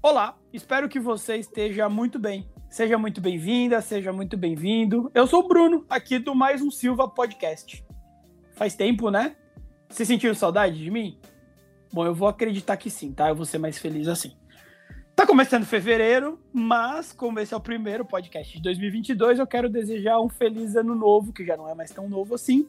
Olá, espero que você esteja muito bem. Seja muito bem-vinda, seja muito bem-vindo. Eu sou o Bruno, aqui do Mais um Silva Podcast. Faz tempo, né? Você sentiu saudade de mim? Bom, eu vou acreditar que sim, tá? Eu vou ser mais feliz assim. Tá começando fevereiro, mas como esse é o primeiro podcast de 2022, eu quero desejar um feliz ano novo, que já não é mais tão novo assim.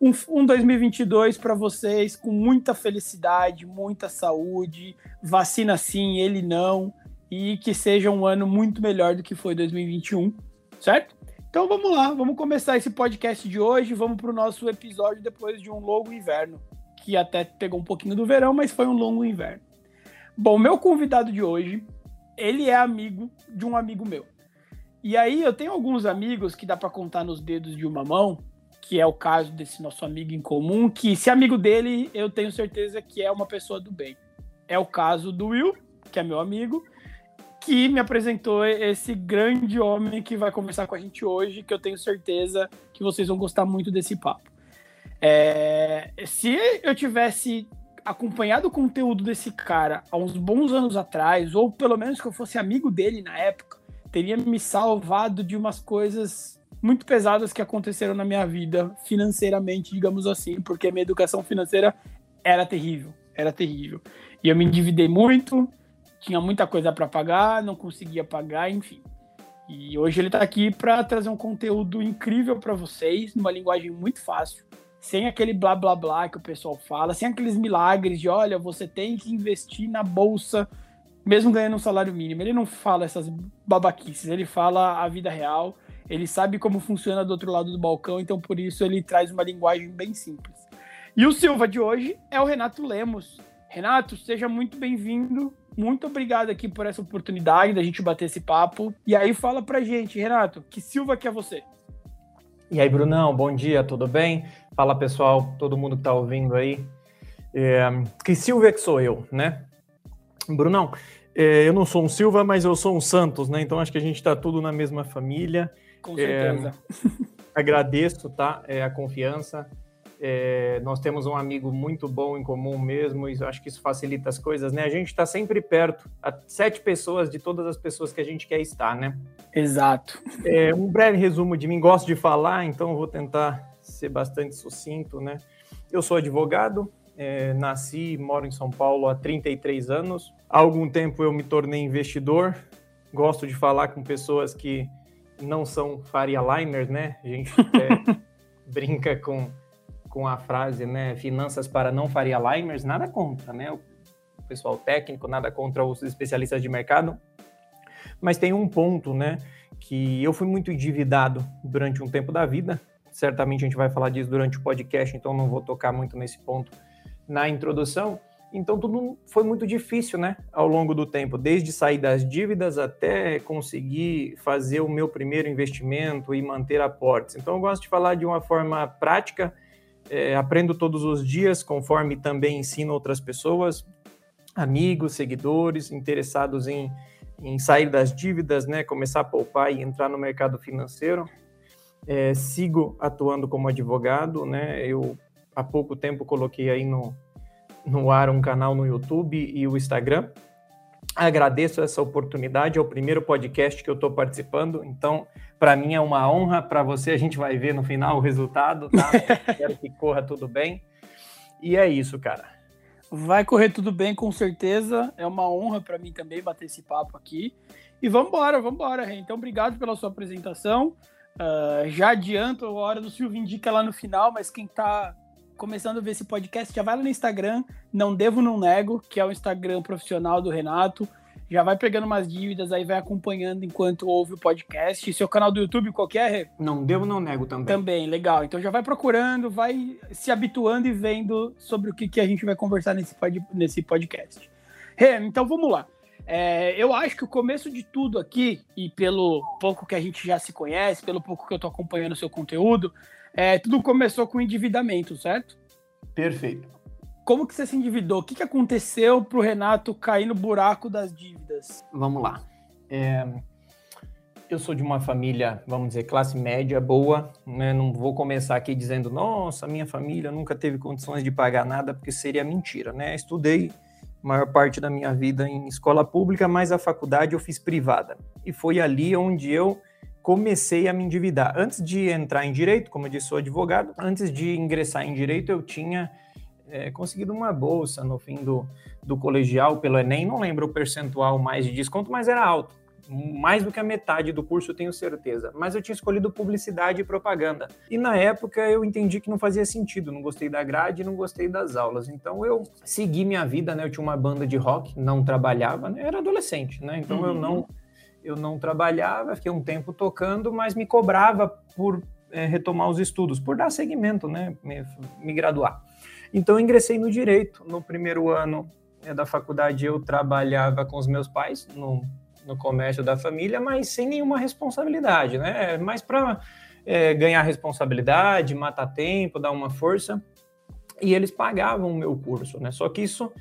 Um, um 2022 para vocês com muita felicidade, muita saúde, vacina sim, ele não, e que seja um ano muito melhor do que foi 2021, certo? Então vamos lá, vamos começar esse podcast de hoje, vamos para o nosso episódio depois de um longo inverno, que até pegou um pouquinho do verão, mas foi um longo inverno. Bom, meu convidado de hoje, ele é amigo de um amigo meu. E aí eu tenho alguns amigos que dá para contar nos dedos de uma mão, que é o caso desse nosso amigo em comum, que se amigo dele, eu tenho certeza que é uma pessoa do bem. É o caso do Will, que é meu amigo, que me apresentou esse grande homem que vai conversar com a gente hoje, que eu tenho certeza que vocês vão gostar muito desse papo. É, se eu tivesse acompanhado o conteúdo desse cara há uns bons anos atrás, ou pelo menos que eu fosse amigo dele na época, teria me salvado de umas coisas muito pesadas que aconteceram na minha vida, financeiramente, digamos assim, porque minha educação financeira era terrível, era terrível. E eu me endividei muito, tinha muita coisa para pagar, não conseguia pagar, enfim. E hoje ele está aqui para trazer um conteúdo incrível para vocês, numa linguagem muito fácil, sem aquele blá blá blá que o pessoal fala, sem aqueles milagres de olha, você tem que investir na bolsa mesmo ganhando um salário mínimo. Ele não fala essas babaquices, ele fala a vida real, ele sabe como funciona do outro lado do balcão, então por isso ele traz uma linguagem bem simples. E o Silva de hoje é o Renato Lemos. Renato, seja muito bem-vindo muito obrigado aqui por essa oportunidade da gente bater esse papo. E aí fala pra gente, Renato, que Silva que é você? E aí, Brunão, bom dia, tudo bem? Fala pessoal, todo mundo que tá ouvindo aí. É, que Silva é que sou eu, né? Brunão, é, eu não sou um Silva, mas eu sou um Santos, né? Então acho que a gente tá tudo na mesma família. Com certeza. É, agradeço, tá? É, a confiança. É, nós temos um amigo muito bom em comum mesmo, e acho que isso facilita as coisas, né? A gente está sempre perto, a sete pessoas de todas as pessoas que a gente quer estar, né? Exato. É, um breve resumo de mim, gosto de falar, então vou tentar ser bastante sucinto, né? Eu sou advogado, é, nasci e moro em São Paulo há 33 anos. Há algum tempo eu me tornei investidor, gosto de falar com pessoas que não são Faria Limers, né? A gente é, brinca com com a frase, né, finanças para não Faria Limers, nada contra, né, o pessoal técnico, nada contra os especialistas de mercado, mas tem um ponto, né, que eu fui muito endividado durante um tempo da vida, certamente a gente vai falar disso durante o podcast, então não vou tocar muito nesse ponto na introdução, então tudo foi muito difícil, né, ao longo do tempo, desde sair das dívidas até conseguir fazer o meu primeiro investimento e manter aportes. Então eu gosto de falar de uma forma prática, é, aprendo todos os dias, conforme também ensino outras pessoas, amigos, seguidores, interessados em, em sair das dívidas, né, começar a poupar e entrar no mercado financeiro. É, sigo atuando como advogado, né? Eu há pouco tempo coloquei aí no, no ar um canal no YouTube e o Instagram. Agradeço essa oportunidade, é o primeiro podcast que eu estou participando, então para mim é uma honra, para você a gente vai ver no final o resultado, tá? Espero que corra tudo bem. E é isso, cara. Vai correr tudo bem, com certeza. É uma honra para mim também bater esse papo aqui. E vamos embora, vamos embora, Então, obrigado pela sua apresentação. Uh, já adianto a hora do Silvio Indica lá no final, mas quem está começando a ver esse podcast, já vai lá no Instagram, Não Devo Não Nego, que é o Instagram profissional do Renato já vai pegando umas dívidas, aí vai acompanhando enquanto ouve o podcast. Seu canal do YouTube, qualquer. É? Não devo, não nego também. Também, legal. Então já vai procurando, vai se habituando e vendo sobre o que, que a gente vai conversar nesse, pod, nesse podcast. então vamos lá. É, eu acho que o começo de tudo aqui, e pelo pouco que a gente já se conhece, pelo pouco que eu tô acompanhando o seu conteúdo, é, tudo começou com endividamento, certo? Perfeito como que você se endividou? O que, que aconteceu para o Renato cair no buraco das dívidas? Vamos lá. É, eu sou de uma família, vamos dizer, classe média boa, né? Não vou começar aqui dizendo, nossa, minha família nunca teve condições de pagar nada, porque seria mentira, né? Estudei maior parte da minha vida em escola pública, mas a faculdade eu fiz privada. E foi ali onde eu comecei a me endividar. Antes de entrar em direito, como eu disse, sou advogado, antes de ingressar em direito, eu tinha é, conseguido uma bolsa no fim do, do colegial pelo Enem, não lembro o percentual mais de desconto, mas era alto mais do que a metade do curso, eu tenho certeza. Mas eu tinha escolhido publicidade e propaganda. E na época eu entendi que não fazia sentido, não gostei da grade, não gostei das aulas. Então eu segui minha vida, né? Eu tinha uma banda de rock, não trabalhava, né? era adolescente, né? Então uhum. eu não eu não trabalhava, fiquei um tempo tocando, mas me cobrava por é, retomar os estudos, por dar seguimento, né? Me, me graduar. Então eu ingressei no direito. No primeiro ano é, da faculdade eu trabalhava com os meus pais no no comércio da família, mas sem nenhuma responsabilidade, né? Mais para é, ganhar responsabilidade, matar tempo, dar uma força. E eles pagavam o meu curso, né? Só que isso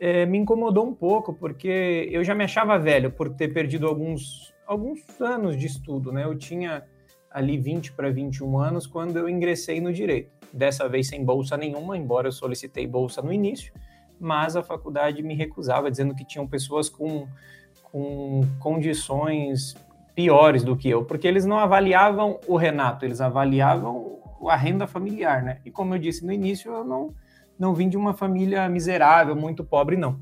é, me incomodou um pouco, porque eu já me achava velho por ter perdido alguns, alguns anos de estudo, né? Eu tinha ali 20 para 21 anos quando eu ingressei no direito. Dessa vez sem bolsa nenhuma, embora eu solicitei bolsa no início, mas a faculdade me recusava, dizendo que tinham pessoas com com condições piores do que eu, porque eles não avaliavam o Renato, eles avaliavam a renda familiar, né? E como eu disse no início, eu não, não vim de uma família miserável, muito pobre, não.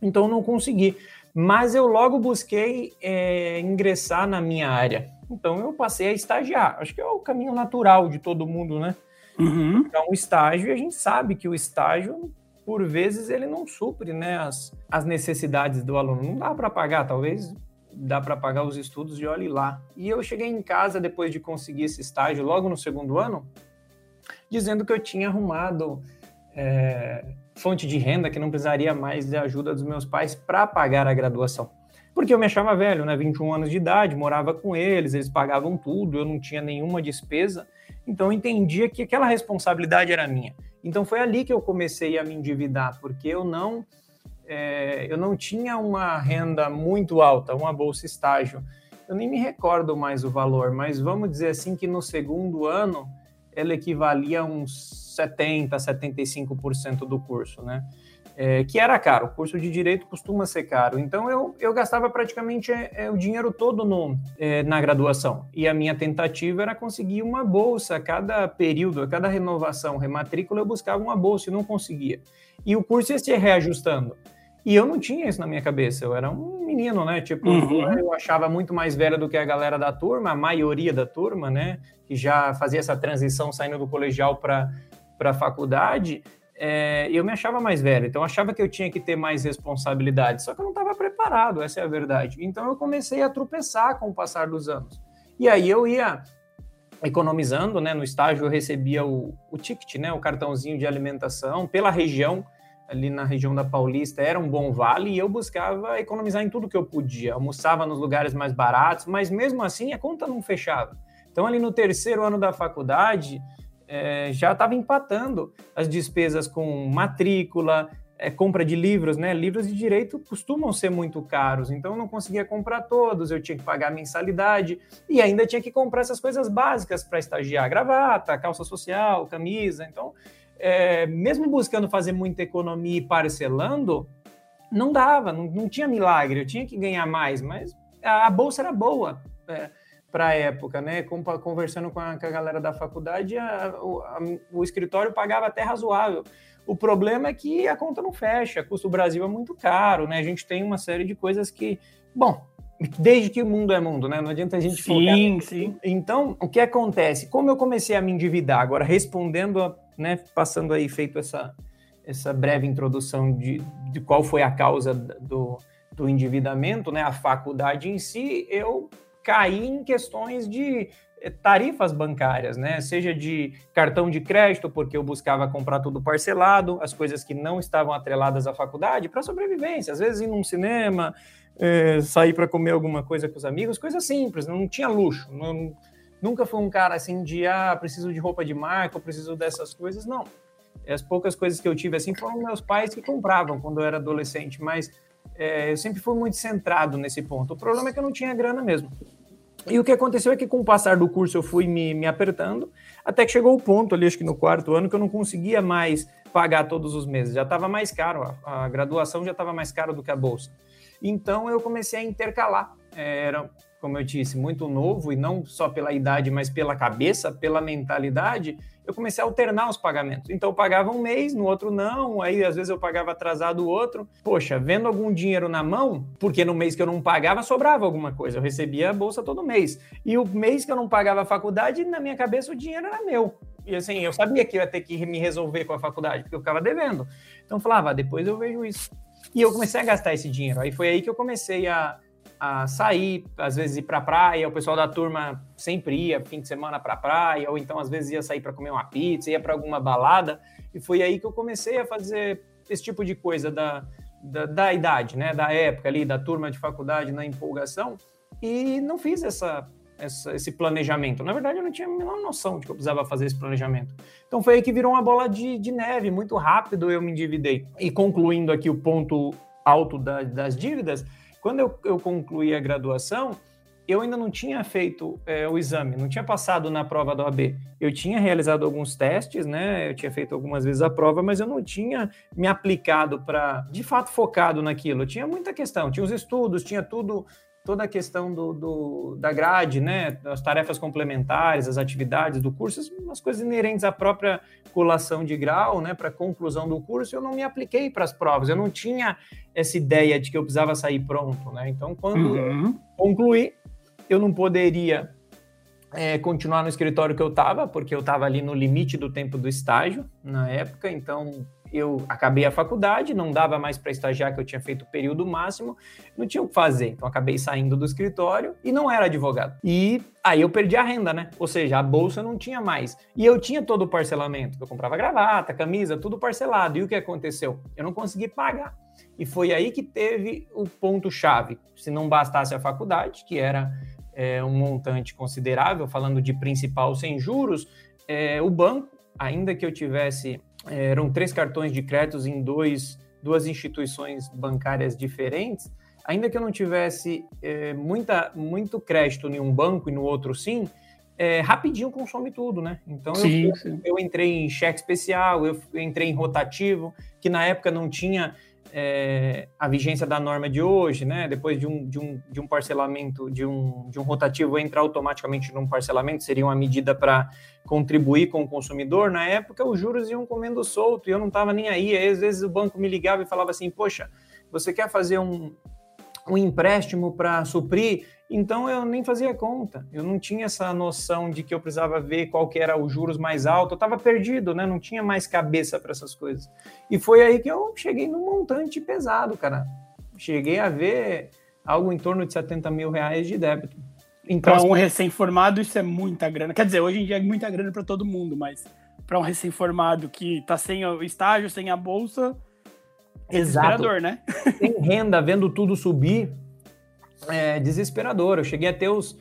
Então não consegui. Mas eu logo busquei é, ingressar na minha área. Então eu passei a estagiar. Acho que é o caminho natural de todo mundo, né? Uhum. Então, o estágio, a gente sabe que o estágio por vezes ele não supre né, as, as necessidades do aluno. Não dá para pagar, talvez dá para pagar os estudos de olhe lá. E eu cheguei em casa depois de conseguir esse estágio, logo no segundo ano, dizendo que eu tinha arrumado é, fonte de renda, que não precisaria mais de ajuda dos meus pais para pagar a graduação. Porque eu me achava velho, né? 21 anos de idade, morava com eles, eles pagavam tudo, eu não tinha nenhuma despesa. Então eu entendia que aquela responsabilidade era minha. Então foi ali que eu comecei a me endividar, porque eu não é, eu não tinha uma renda muito alta, uma bolsa estágio. Eu nem me recordo mais o valor, mas vamos dizer assim que no segundo ano ela equivalia a uns 70, 75% do curso, né? é, que era caro. O curso de direito costuma ser caro. Então eu, eu gastava praticamente é, o dinheiro todo no, é, na graduação. E a minha tentativa era conseguir uma bolsa a cada período, a cada renovação, rematrícula, eu buscava uma bolsa e não conseguia. E o curso ia se reajustando. E eu não tinha isso na minha cabeça, eu era um menino, né? Tipo, uhum. eu achava muito mais velho do que a galera da turma, a maioria da turma, né? Que já fazia essa transição saindo do colegial para a faculdade é, eu me achava mais velho, então eu achava que eu tinha que ter mais responsabilidade, só que eu não estava preparado, essa é a verdade. Então eu comecei a tropeçar com o passar dos anos. E aí eu ia economizando, né? No estágio eu recebia o, o ticket, né? O cartãozinho de alimentação pela região, ali na região da Paulista, era um bom vale e eu buscava economizar em tudo que eu podia. Almoçava nos lugares mais baratos, mas mesmo assim a conta não fechava. Então ali no terceiro ano da faculdade, é, já estava empatando as despesas com matrícula, é, compra de livros, né? Livros de direito costumam ser muito caros, então eu não conseguia comprar todos, eu tinha que pagar mensalidade e ainda tinha que comprar essas coisas básicas para estagiar: gravata, calça social, camisa. Então, é, mesmo buscando fazer muita economia e parcelando, não dava, não, não tinha milagre, eu tinha que ganhar mais, mas a, a bolsa era boa. É, para a época, né? Conversando com a, com a galera da faculdade, a, a, o escritório pagava até razoável. O problema é que a conta não fecha, custo Brasil é muito caro, né? A gente tem uma série de coisas que, bom, desde que o mundo é mundo, né? Não adianta a gente sim, sim. Então, o que acontece? Como eu comecei a me endividar, agora respondendo, né, passando aí feito essa essa breve introdução de, de qual foi a causa do, do endividamento, né? A faculdade em si, eu cair em questões de eh, tarifas bancárias, né? Seja de cartão de crédito, porque eu buscava comprar tudo parcelado, as coisas que não estavam atreladas à faculdade, para sobrevivência. Às vezes ir num cinema, é, sair para comer alguma coisa com os amigos, coisa simples, não tinha luxo. Não, nunca fui um cara assim de, ah, preciso de roupa de marca, preciso dessas coisas, não. As poucas coisas que eu tive assim foram meus pais que compravam quando eu era adolescente, mas é, eu sempre fui muito centrado nesse ponto. O problema é que eu não tinha grana mesmo. E o que aconteceu é que com o passar do curso eu fui me, me apertando, até que chegou o ponto ali, acho que no quarto ano, que eu não conseguia mais pagar todos os meses. Já estava mais caro, a, a graduação já estava mais caro do que a bolsa. Então eu comecei a intercalar. É, era, como eu disse, muito novo e não só pela idade, mas pela cabeça, pela mentalidade. Eu comecei a alternar os pagamentos. Então eu pagava um mês, no outro não, aí às vezes eu pagava atrasado o outro. Poxa, vendo algum dinheiro na mão, porque no mês que eu não pagava sobrava alguma coisa, eu recebia a bolsa todo mês. E o mês que eu não pagava a faculdade, na minha cabeça o dinheiro era meu. E assim, eu sabia que ia ter que me resolver com a faculdade, porque eu ficava devendo. Então eu falava, ah, depois eu vejo isso. E eu comecei a gastar esse dinheiro. Aí foi aí que eu comecei a, a sair, às vezes ir para praia. O pessoal da turma sempre ia fim de semana para praia, ou então às vezes ia sair para comer uma pizza, ia para alguma balada. E foi aí que eu comecei a fazer esse tipo de coisa da, da, da idade, né? Da época ali, da turma de faculdade, na empolgação. E não fiz essa essa, esse planejamento. Na verdade, eu não tinha a menor noção de que eu precisava fazer esse planejamento. Então foi aí que virou uma bola de, de neve, muito rápido eu me endividei. E concluindo aqui o ponto alto da, das dívidas, quando eu, eu concluí a graduação, eu ainda não tinha feito é, o exame, não tinha passado na prova da OAB. Eu tinha realizado alguns testes, né? Eu tinha feito algumas vezes a prova, mas eu não tinha me aplicado para, de fato, focado naquilo. Eu tinha muita questão, tinha os estudos, tinha tudo toda a questão do, do, da grade, né, as tarefas complementares, as atividades do curso, as coisas inerentes à própria colação de grau, né, para a conclusão do curso, eu não me apliquei para as provas, eu não tinha essa ideia de que eu precisava sair pronto, né, então quando uhum. concluí, eu não poderia é, continuar no escritório que eu estava, porque eu estava ali no limite do tempo do estágio na época, então eu acabei a faculdade, não dava mais para estagiar, que eu tinha feito o período máximo, não tinha o que fazer. Então acabei saindo do escritório e não era advogado. E aí eu perdi a renda, né? Ou seja, a bolsa não tinha mais. E eu tinha todo o parcelamento. Eu comprava gravata, camisa, tudo parcelado. E o que aconteceu? Eu não consegui pagar. E foi aí que teve o ponto-chave. Se não bastasse a faculdade, que era é, um montante considerável, falando de principal sem juros, é, o banco, ainda que eu tivesse eram três cartões de créditos em dois, duas instituições bancárias diferentes, ainda que eu não tivesse é, muita, muito crédito em um banco e no outro sim, é, rapidinho consome tudo, né? Então sim, eu, sim. eu entrei em cheque especial, eu entrei em rotativo, que na época não tinha é, a vigência da norma de hoje, né? Depois de um, de um, de um parcelamento, de um, de um rotativo entrar automaticamente num parcelamento, seria uma medida para contribuir com o consumidor. Na época, os juros iam comendo solto e eu não estava nem aí. aí. Às vezes o banco me ligava e falava assim: Poxa, você quer fazer um, um empréstimo para suprir então eu nem fazia conta, eu não tinha essa noção de que eu precisava ver qual que era os juros mais alto, eu estava perdido, né? Não tinha mais cabeça para essas coisas. E foi aí que eu cheguei num montante pesado, cara. Cheguei a ver algo em torno de 70 mil reais de débito. Então, para um recém-formado, isso é muita grana. Quer dizer, hoje em dia é muita grana para todo mundo, mas para um recém-formado que está sem o estágio, sem a bolsa, Exato. desesperador, né? Sem renda, vendo tudo subir, é, desesperador. Eu cheguei a ter os,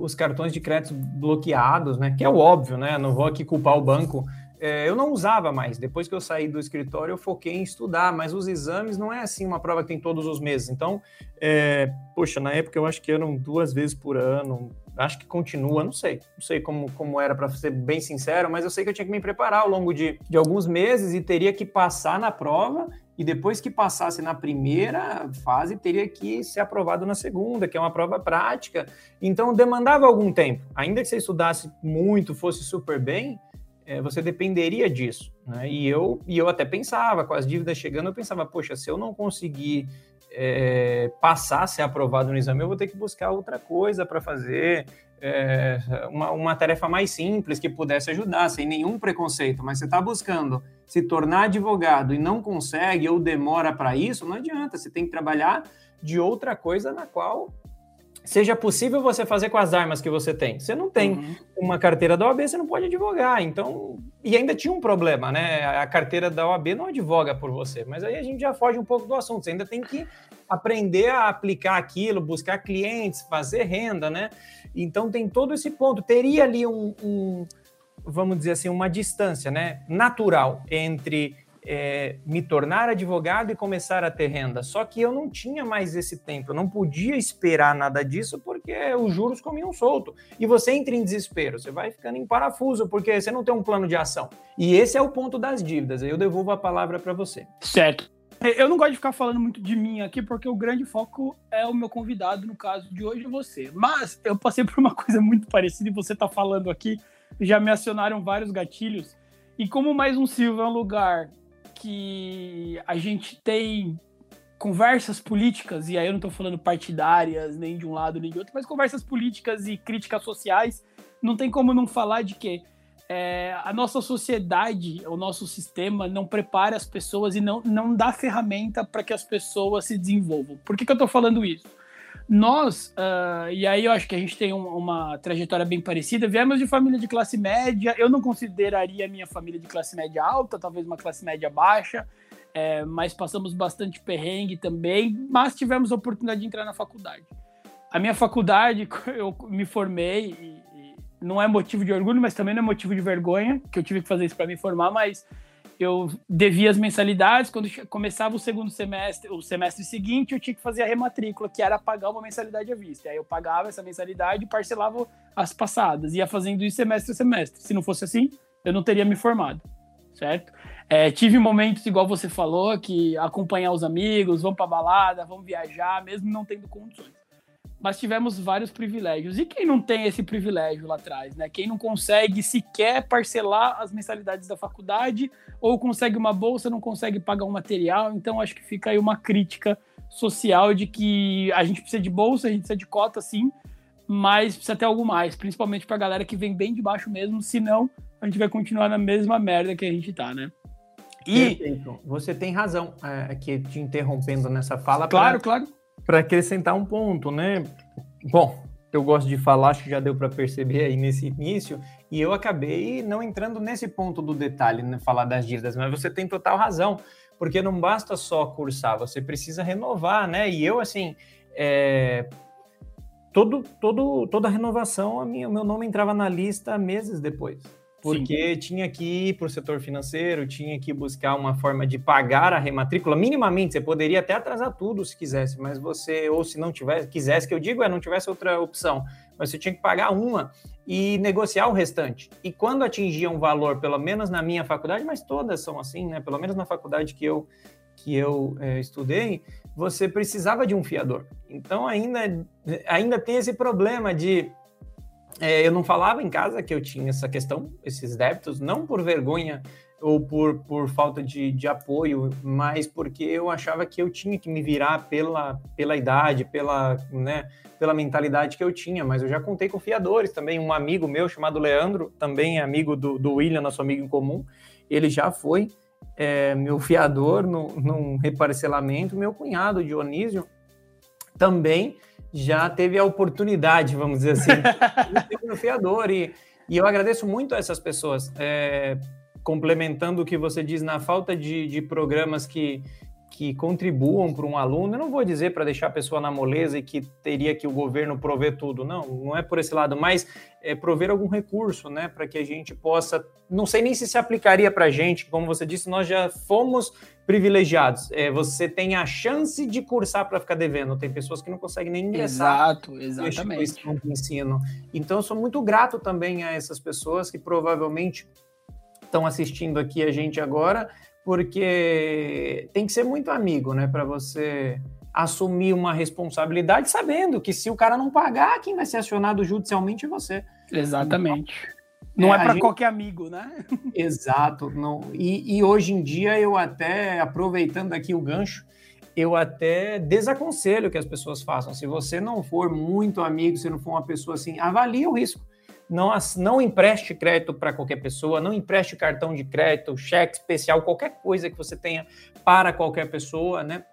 os cartões de crédito bloqueados, né? Que é o óbvio, né? Não vou aqui culpar o banco. É, eu não usava mais. Depois que eu saí do escritório, eu foquei em estudar, mas os exames não é assim uma prova que tem todos os meses. Então, é, poxa, na época eu acho que eram duas vezes por ano. Acho que continua, não sei. Não sei como, como era, para ser bem sincero, mas eu sei que eu tinha que me preparar ao longo de, de alguns meses e teria que passar na prova e depois que passasse na primeira fase, teria que ser aprovado na segunda, que é uma prova prática. Então, demandava algum tempo. Ainda que você estudasse muito, fosse super bem, é, você dependeria disso. Né? E, eu, e eu até pensava, com as dívidas chegando, eu pensava, poxa, se eu não conseguir é, passar, ser aprovado no exame, eu vou ter que buscar outra coisa para fazer, é, uma, uma tarefa mais simples que pudesse ajudar, sem nenhum preconceito. Mas você está buscando se tornar advogado e não consegue ou demora para isso, não adianta. Você tem que trabalhar de outra coisa na qual seja possível você fazer com as armas que você tem. Você não tem uhum. uma carteira da OAB, você não pode advogar. Então, e ainda tinha um problema, né? A carteira da OAB não advoga por você, mas aí a gente já foge um pouco do assunto. Você ainda tem que aprender a aplicar aquilo, buscar clientes, fazer renda, né? Então tem todo esse ponto. Teria ali um, um vamos dizer assim, uma distância né, natural entre é, me tornar advogado e começar a ter renda. Só que eu não tinha mais esse tempo, eu não podia esperar nada disso, porque os juros comiam solto. E você entra em desespero, você vai ficando em parafuso, porque você não tem um plano de ação. E esse é o ponto das dívidas. Eu devolvo a palavra para você. Certo. Eu não gosto de ficar falando muito de mim aqui, porque o grande foco é o meu convidado, no caso de hoje, você. Mas eu passei por uma coisa muito parecida e você está falando aqui, já me acionaram vários gatilhos. E como mais um Silva é um lugar que a gente tem conversas políticas, e aí eu não estou falando partidárias, nem de um lado nem de outro, mas conversas políticas e críticas sociais, não tem como não falar de que é, a nossa sociedade, o nosso sistema não prepara as pessoas e não, não dá ferramenta para que as pessoas se desenvolvam. Por que, que eu estou falando isso? Nós, uh, e aí eu acho que a gente tem um, uma trajetória bem parecida, viemos de família de classe média, eu não consideraria a minha família de classe média alta, talvez uma classe média baixa, é, mas passamos bastante perrengue também, mas tivemos a oportunidade de entrar na faculdade. A minha faculdade, eu me formei, e, e não é motivo de orgulho, mas também não é motivo de vergonha, que eu tive que fazer isso para me formar, mas eu devia as mensalidades, quando começava o segundo semestre, o semestre seguinte, eu tinha que fazer a rematrícula, que era pagar uma mensalidade à vista. Aí eu pagava essa mensalidade e parcelava as passadas, ia fazendo isso semestre a semestre. Se não fosse assim, eu não teria me formado, certo? É, tive momentos, igual você falou, que acompanhar os amigos, vamos para balada, vamos viajar, mesmo não tendo condições. Mas tivemos vários privilégios. E quem não tem esse privilégio lá atrás, né? Quem não consegue sequer parcelar as mensalidades da faculdade, ou consegue uma bolsa, não consegue pagar um material. Então, acho que fica aí uma crítica social de que a gente precisa de bolsa, a gente precisa de cota, sim, mas precisa ter algo mais, principalmente para a galera que vem bem de baixo mesmo, senão a gente vai continuar na mesma merda que a gente tá, né? E Perfeito. você tem razão é, aqui te interrompendo nessa fala. Claro, pra, claro. Para acrescentar um ponto, né? Bom, eu gosto de falar, acho que já deu para perceber aí nesse início, e eu acabei não entrando nesse ponto do detalhe, né, falar das dívidas, mas você tem total razão, porque não basta só cursar, você precisa renovar, né? E eu, assim, é, todo, todo, toda renovação, a minha, meu nome entrava na lista meses depois porque Sim. tinha que ir para o setor financeiro, tinha que buscar uma forma de pagar a rematrícula. Minimamente, você poderia até atrasar tudo se quisesse, mas você, ou se não tivesse, quisesse, que eu digo é, não tivesse outra opção, mas você tinha que pagar uma e negociar o restante. E quando atingia um valor, pelo menos na minha faculdade, mas todas são assim, né? Pelo menos na faculdade que eu, que eu é, estudei, você precisava de um fiador. Então ainda, ainda tem esse problema de é, eu não falava em casa que eu tinha essa questão, esses débitos, não por vergonha ou por, por falta de, de apoio, mas porque eu achava que eu tinha que me virar pela, pela idade, pela, né, pela mentalidade que eu tinha. Mas eu já contei com fiadores também. Um amigo meu chamado Leandro, também amigo do, do William, nosso amigo em comum, ele já foi é, meu fiador no, num reparcelamento. Meu cunhado, Dionísio, também já teve a oportunidade, vamos dizer assim, de ser um fiador. E, e eu agradeço muito a essas pessoas. É, complementando o que você diz, na falta de, de programas que, que contribuam para um aluno, eu não vou dizer para deixar a pessoa na moleza e que teria que o governo prover tudo, não, não é por esse lado, mas é prover algum recurso, né, para que a gente possa, não sei nem se se aplicaria para a gente, como você disse, nós já fomos privilegiados, é, você tem a chance de cursar para ficar devendo, tem pessoas que não conseguem nem ingressar Exato, exatamente. de ensino, então eu sou muito grato também a essas pessoas que provavelmente estão assistindo aqui a gente agora, porque tem que ser muito amigo, né, para você assumir uma responsabilidade sabendo que se o cara não pagar, quem vai ser acionado judicialmente é você. Exatamente. Não é, é para gente... qualquer amigo, né? Exato. Não. E, e, hoje em dia eu até, aproveitando aqui o gancho, eu até desaconselho que as pessoas façam. Se você não for muito amigo, se não for uma pessoa assim, avalie o risco não, não empreste crédito para qualquer pessoa, não empreste cartão de crédito, cheque especial, qualquer coisa que você tenha para qualquer pessoa, né?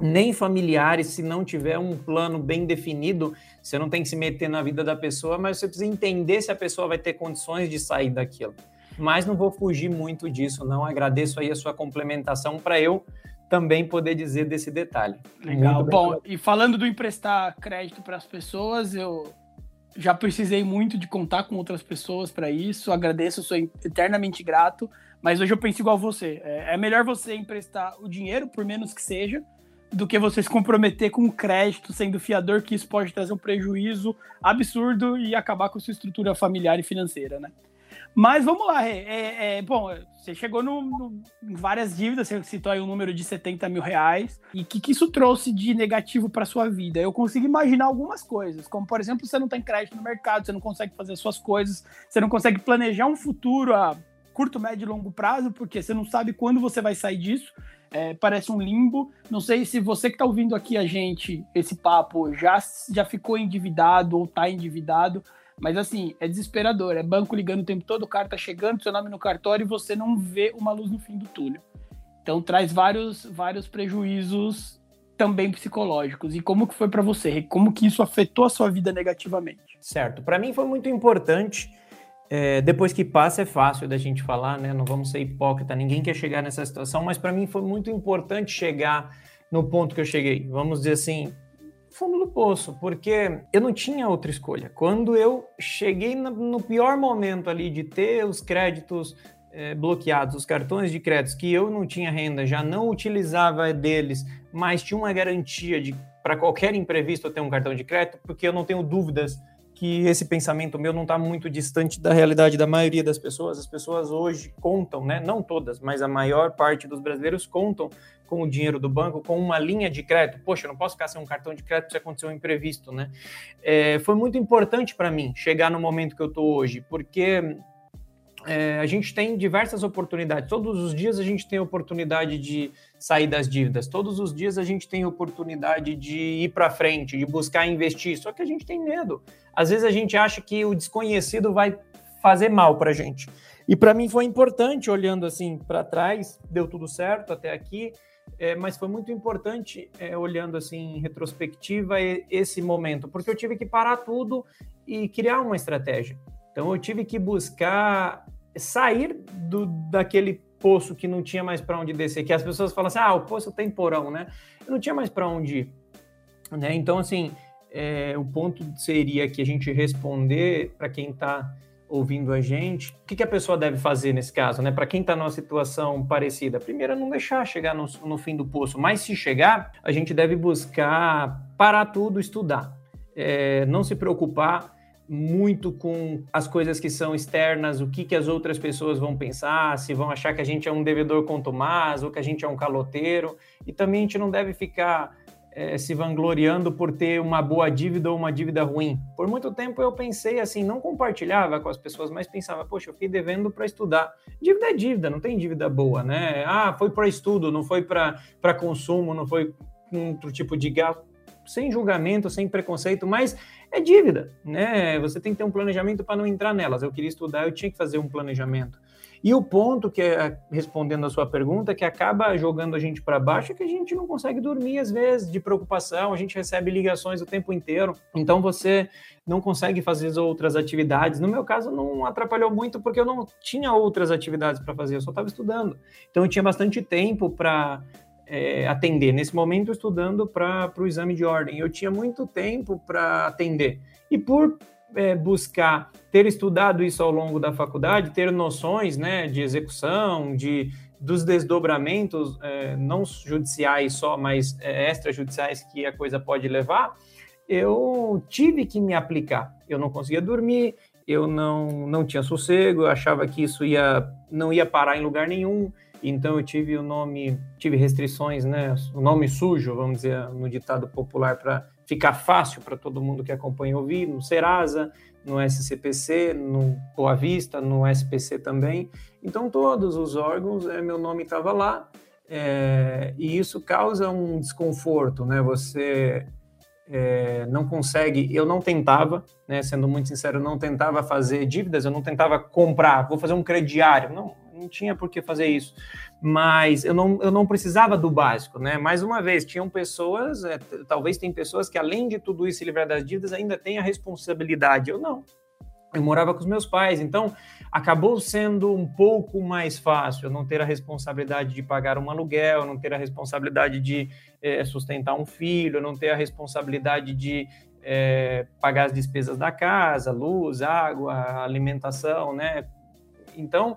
Nem familiares, se não tiver um plano bem definido, você não tem que se meter na vida da pessoa, mas você precisa entender se a pessoa vai ter condições de sair daquilo. Mas não vou fugir muito disso, não. Agradeço aí a sua complementação para eu também poder dizer desse detalhe. Legal. Bom, e falando do emprestar crédito para as pessoas, eu já precisei muito de contar com outras pessoas para isso. Agradeço, sou eternamente grato. Mas hoje eu penso igual você. É, é melhor você emprestar o dinheiro, por menos que seja, do que você se comprometer com crédito, sendo fiador, que isso pode trazer um prejuízo absurdo e acabar com sua estrutura familiar e financeira, né? Mas vamos lá, é, é, bom, você chegou no, no, em várias dívidas, você citou aí um número de 70 mil reais, e o que, que isso trouxe de negativo para sua vida? Eu consigo imaginar algumas coisas, como por exemplo, você não tem crédito no mercado, você não consegue fazer suas coisas, você não consegue planejar um futuro a curto, médio e longo prazo, porque você não sabe quando você vai sair disso. É, parece um limbo. Não sei se você que está ouvindo aqui a gente, esse papo, já, já ficou endividado ou está endividado. Mas assim, é desesperador. É banco ligando o tempo todo, o cara tá chegando, seu nome no cartório e você não vê uma luz no fim do túnel. Então traz vários, vários prejuízos também psicológicos. E como que foi para você? Como que isso afetou a sua vida negativamente? Certo. Para mim foi muito importante. É, depois que passa é fácil da gente falar, né? Não vamos ser hipócrita. Ninguém quer chegar nessa situação, mas para mim foi muito importante chegar no ponto que eu cheguei. Vamos dizer assim, fundo do poço, porque eu não tinha outra escolha. Quando eu cheguei no pior momento ali de ter os créditos é, bloqueados, os cartões de créditos que eu não tinha renda, já não utilizava deles, mas tinha uma garantia de para qualquer imprevisto eu ter um cartão de crédito, porque eu não tenho dúvidas que esse pensamento meu não está muito distante da realidade da maioria das pessoas. As pessoas hoje contam, né? Não todas, mas a maior parte dos brasileiros contam com o dinheiro do banco, com uma linha de crédito. Poxa, eu não posso ficar sem um cartão de crédito se acontecer um imprevisto, né? É, foi muito importante para mim chegar no momento que eu estou hoje, porque é, a gente tem diversas oportunidades. Todos os dias a gente tem oportunidade de sair das dívidas. Todos os dias a gente tem oportunidade de ir para frente, de buscar investir. Só que a gente tem medo. Às vezes a gente acha que o desconhecido vai fazer mal para a gente. E para mim foi importante, olhando assim para trás, deu tudo certo até aqui. É, mas foi muito importante, é, olhando assim em retrospectiva, esse momento, porque eu tive que parar tudo e criar uma estratégia. Então eu tive que buscar sair do, daquele poço que não tinha mais para onde descer, que as pessoas falam assim, ah, o poço tem porão, né? Eu não tinha mais para onde ir, né? Então, assim, é, o ponto seria que a gente responder para quem está ouvindo a gente, o que, que, a pessoa deve fazer nesse caso, né? Para quem está numa situação parecida, primeiro é não deixar chegar no, no, fim do poço, mas se chegar, a gente deve buscar parar tudo, estudar, é, não se preocupar muito com as coisas que são externas, o que, que as outras pessoas vão pensar, se vão achar que a gente é um devedor contumaz ou que a gente é um caloteiro. E também a gente não deve ficar é, se vangloriando por ter uma boa dívida ou uma dívida ruim. Por muito tempo eu pensei assim, não compartilhava com as pessoas, mas pensava, poxa, eu fiquei devendo para estudar. Dívida é dívida, não tem dívida boa, né? Ah, foi para estudo, não foi para consumo, não foi outro tipo de gasto. Sem julgamento, sem preconceito, mas é dívida, né? Você tem que ter um planejamento para não entrar nelas. Eu queria estudar, eu tinha que fazer um planejamento. E o ponto que é, respondendo a sua pergunta, que acaba jogando a gente para baixo, é que a gente não consegue dormir às vezes de preocupação, a gente recebe ligações o tempo inteiro, então você não consegue fazer outras atividades. No meu caso, não atrapalhou muito porque eu não tinha outras atividades para fazer, eu só estava estudando. Então eu tinha bastante tempo para é, atender. Nesse momento, estudando para o exame de ordem. Eu tinha muito tempo para atender. E por é, buscar ter estudado isso ao longo da faculdade, ter noções né, de execução, de, dos desdobramentos, é, não judiciais só, mas é, extrajudiciais que a coisa pode levar, eu tive que me aplicar. Eu não conseguia dormir, eu não, não tinha sossego, eu achava que isso ia, não ia parar em lugar nenhum. Então eu tive o nome, tive restrições, né? O nome sujo, vamos dizer, no ditado popular, para ficar fácil para todo mundo que acompanha ouvir, no Serasa, no SCPC, no Boa Vista, no SPC também. Então todos os órgãos, é, meu nome estava lá, é, e isso causa um desconforto, né? Você é, não consegue, eu não tentava, né, sendo muito sincero, não tentava fazer dívidas, eu não tentava comprar, vou fazer um crediário, não, não tinha por que fazer isso. Mas eu não, eu não precisava do básico, né? Mais uma vez, tinham pessoas, é, talvez tem pessoas que, além de tudo isso, se livrar das dívidas, ainda têm a responsabilidade. Eu não. Eu morava com os meus pais, então acabou sendo um pouco mais fácil eu não ter a responsabilidade de pagar um aluguel, não ter a responsabilidade de é, sustentar um filho, não ter a responsabilidade de é, pagar as despesas da casa, luz, água, alimentação, né? Então,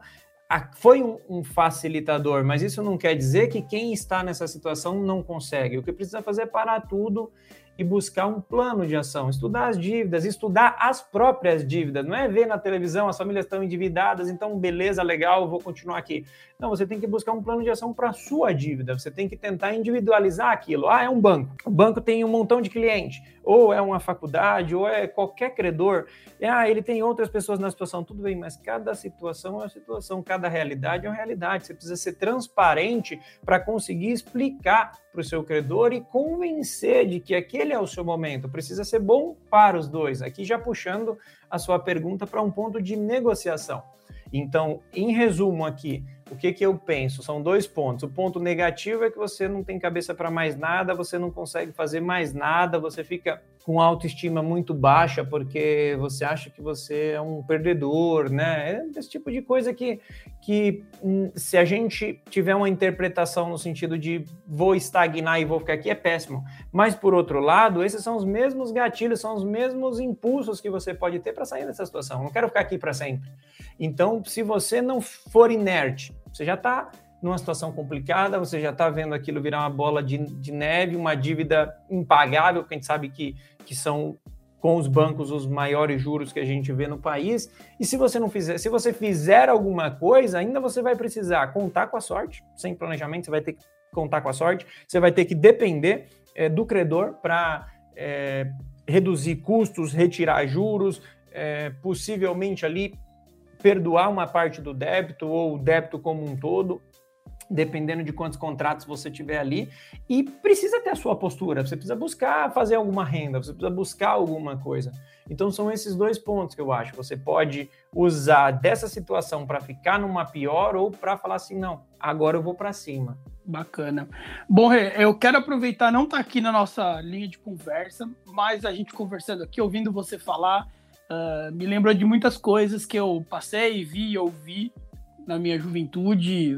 foi um, facilitador, mas isso não quer dizer que quem está nessa situação não consegue. O que precisa fazer é parar tudo e buscar um plano de ação, estudar as dívidas, estudar as próprias dívidas. Não é ver na televisão as famílias estão endividadas, então beleza, legal, vou continuar aqui. Não, você tem que buscar um plano de ação para a sua dívida. Você tem que tentar individualizar aquilo. Ah, é um banco. O banco tem um montão de cliente, ou é uma faculdade, ou é qualquer credor. Ah, ele tem outras pessoas na situação. Tudo bem, mas cada situação é uma situação, cada realidade é uma realidade. Você precisa ser transparente para conseguir explicar para o seu credor e convencer de que aquele é o seu momento. Precisa ser bom para os dois. Aqui já puxando a sua pergunta para um ponto de negociação. Então, em resumo aqui, o que, que eu penso? São dois pontos. O ponto negativo é que você não tem cabeça para mais nada, você não consegue fazer mais nada, você fica com autoestima muito baixa porque você acha que você é um perdedor, né? É esse tipo de coisa que, que hum, se a gente tiver uma interpretação no sentido de vou estagnar e vou ficar aqui, é péssimo. Mas, por outro lado, esses são os mesmos gatilhos, são os mesmos impulsos que você pode ter para sair dessa situação. não quero ficar aqui para sempre. Então, se você não for inerte, você já está numa situação complicada, você já está vendo aquilo virar uma bola de, de, neve, uma dívida impagável, que a gente sabe que, que são com os bancos os maiores juros que a gente vê no país. E se você não fizer, se você fizer alguma coisa, ainda você vai precisar contar com a sorte, sem planejamento, você vai ter que contar com a sorte, você vai ter que depender é, do credor para é, eh, reduzir custos, retirar juros, é, possivelmente ali perdoar uma parte do débito ou o débito como um todo, dependendo de quantos contratos você tiver ali, e precisa ter a sua postura, você precisa buscar fazer alguma renda, você precisa buscar alguma coisa. Então são esses dois pontos que eu acho. Você pode usar dessa situação para ficar numa pior ou para falar assim, não, agora eu vou para cima. Bacana. Bom, eu quero aproveitar, não tá aqui na nossa linha de conversa, mas a gente conversando aqui, ouvindo você falar, Uh, me lembrou de muitas coisas que eu passei, vi, ouvi na minha juventude,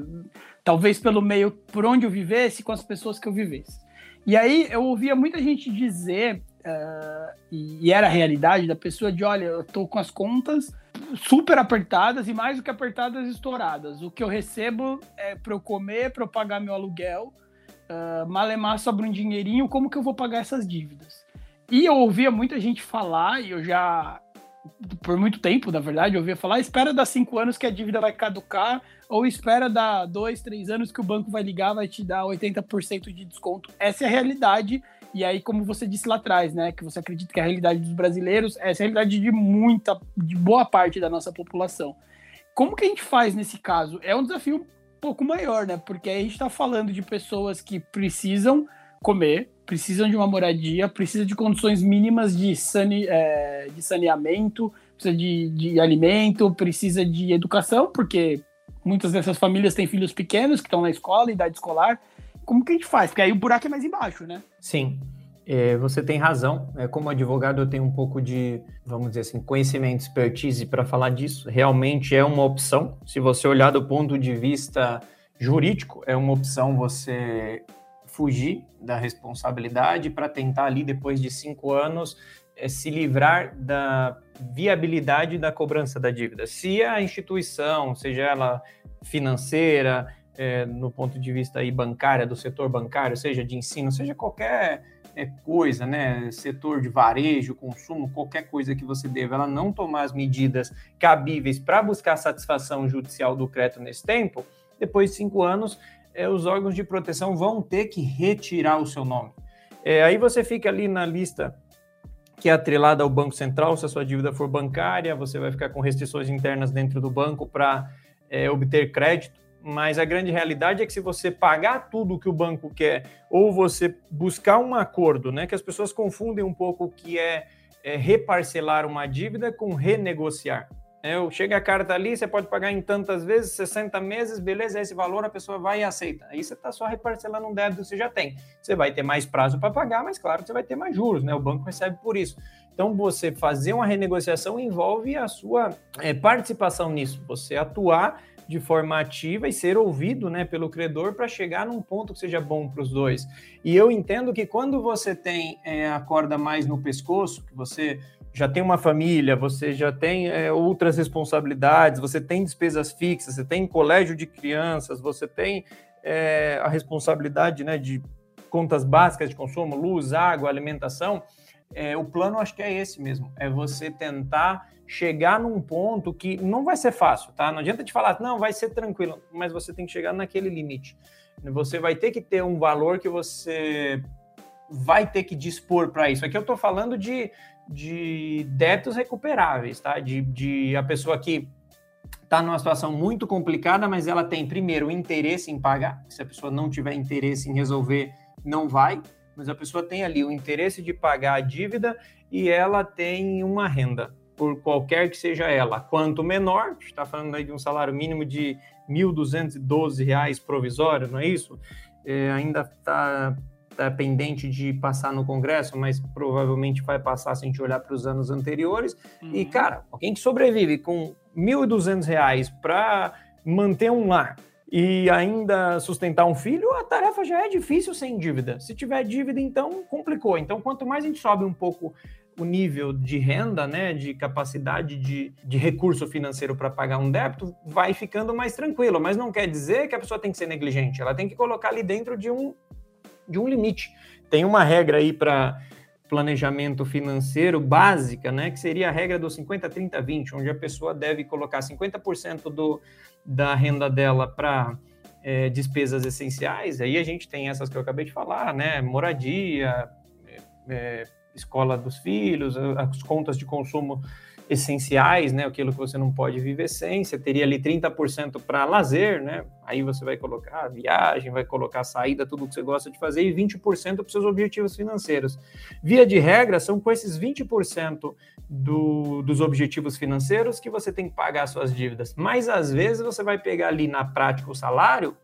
talvez pelo meio por onde eu vivesse, com as pessoas que eu vivesse. E aí eu ouvia muita gente dizer, uh, e, e, era a realidade da pessoa, de olha, eu tô com as contas super apertadas e mais do que apertadas, estouradas. O que eu recebo é para eu comer, para eu pagar meu aluguel, uh, malemar sobre um dinheirinho, como que eu vou pagar essas dívidas? E eu ouvia muita gente falar, e eu já por muito tempo, na verdade, eu ouvia falar, espera dar cinco anos que a dívida vai caducar, ou espera dar dois, três anos que o banco vai ligar, vai te dar 80% de desconto. Essa é a realidade, e aí, como você disse lá atrás, né, que você acredita que é a realidade dos brasileiros, essa é a realidade de muita, de boa parte da nossa população. Como que a gente faz nesse caso? É um desafio um pouco maior, né, porque a gente está falando de pessoas que precisam comer, precisam de uma moradia, precisam de condições mínimas de, sane, é, de saneamento, precisa de, de alimento, precisa de educação, porque muitas dessas famílias têm filhos pequenos que estão na escola, idade escolar. Como que a gente faz? Porque aí o buraco é mais embaixo, né? Sim. É, você tem razão. É, como advogado, eu tenho um pouco de, vamos dizer assim, conhecimento, expertise para falar disso. Realmente é uma opção. Se você olhar do ponto de vista jurídico, é uma opção você fugir da responsabilidade para tentar ali, depois de cinco anos, é, se livrar da viabilidade da cobrança da dívida. Se a instituição, seja ela financeira, é, no ponto de vista aí bancária, do setor bancário, seja de ensino, seja qualquer é, coisa, né, setor de varejo, consumo, qualquer coisa que você deva, ela não tomar as medidas cabíveis para buscar satisfação judicial do crédito nesse tempo, depois de cinco anos, é, os órgãos de proteção vão ter que retirar o seu nome. É, aí você fica ali na lista que é atrelada ao Banco Central, se a sua dívida for bancária, você vai ficar com restrições internas dentro do banco para é, obter crédito. Mas a grande realidade é que se você pagar tudo o que o banco quer, ou você buscar um acordo, né? Que as pessoas confundem um pouco o que é, é reparcelar uma dívida com renegociar. É, chega a carta ali, você pode pagar em tantas vezes, 60 meses, beleza, esse valor a pessoa vai e aceita. Aí você está só reparcelando um débito que você já tem. Você vai ter mais prazo para pagar, mas claro, você vai ter mais juros, né? O banco recebe por isso. Então, você fazer uma renegociação envolve a sua é, participação nisso, você atuar de forma ativa e ser ouvido né, pelo credor para chegar num ponto que seja bom para os dois. E eu entendo que quando você tem é, a corda mais no pescoço, que você já tem uma família, você já tem é, outras responsabilidades, você tem despesas fixas, você tem colégio de crianças, você tem é, a responsabilidade né, de contas básicas de consumo, luz, água, alimentação. É, o plano acho que é esse mesmo, é você tentar chegar num ponto que não vai ser fácil, tá? Não adianta te falar, não, vai ser tranquilo, mas você tem que chegar naquele limite. Você vai ter que ter um valor que você vai ter que dispor para isso. Aqui eu estou falando de de débitos recuperáveis, tá? De, de a pessoa que está numa situação muito complicada, mas ela tem primeiro interesse em pagar. Se a pessoa não tiver interesse em resolver, não vai. Mas a pessoa tem ali o interesse de pagar a dívida e ela tem uma renda, por qualquer que seja ela. Quanto menor, está falando aí de um salário mínimo de R$ 1.212 provisório, não é isso? É, ainda está está pendente de passar no Congresso, mas provavelmente vai passar se a gente olhar para os anos anteriores. Uhum. E, cara, alguém que sobrevive com R$ 1.200 para manter um lar e ainda sustentar um filho, a tarefa já é difícil sem dívida. Se tiver dívida, então complicou. Então, quanto mais a gente sobe um pouco o nível de renda, né, de capacidade de, de recurso financeiro para pagar um débito, vai ficando mais tranquilo. Mas não quer dizer que a pessoa tem que ser negligente. Ela tem que colocar ali dentro de um de um limite. Tem uma regra aí para planejamento financeiro básica, né, que seria a regra do 50, 30, 20, onde a pessoa deve colocar 50% do, da renda dela para é, despesas essenciais. Aí a gente tem essas que eu acabei de falar, né, moradia, é, é escola dos filhos, as contas de consumo essenciais, né? Aquilo que você não pode viver sem. Você teria ali 30% para lazer, né? Aí você vai colocar viagem, vai colocar saída, tudo que você gosta de fazer, e 20% para os seus objetivos financeiros. Via de regra, são com esses 20% do, dos objetivos financeiros que você tem que pagar suas dívidas. Mas às vezes você vai pegar ali na prática o salário,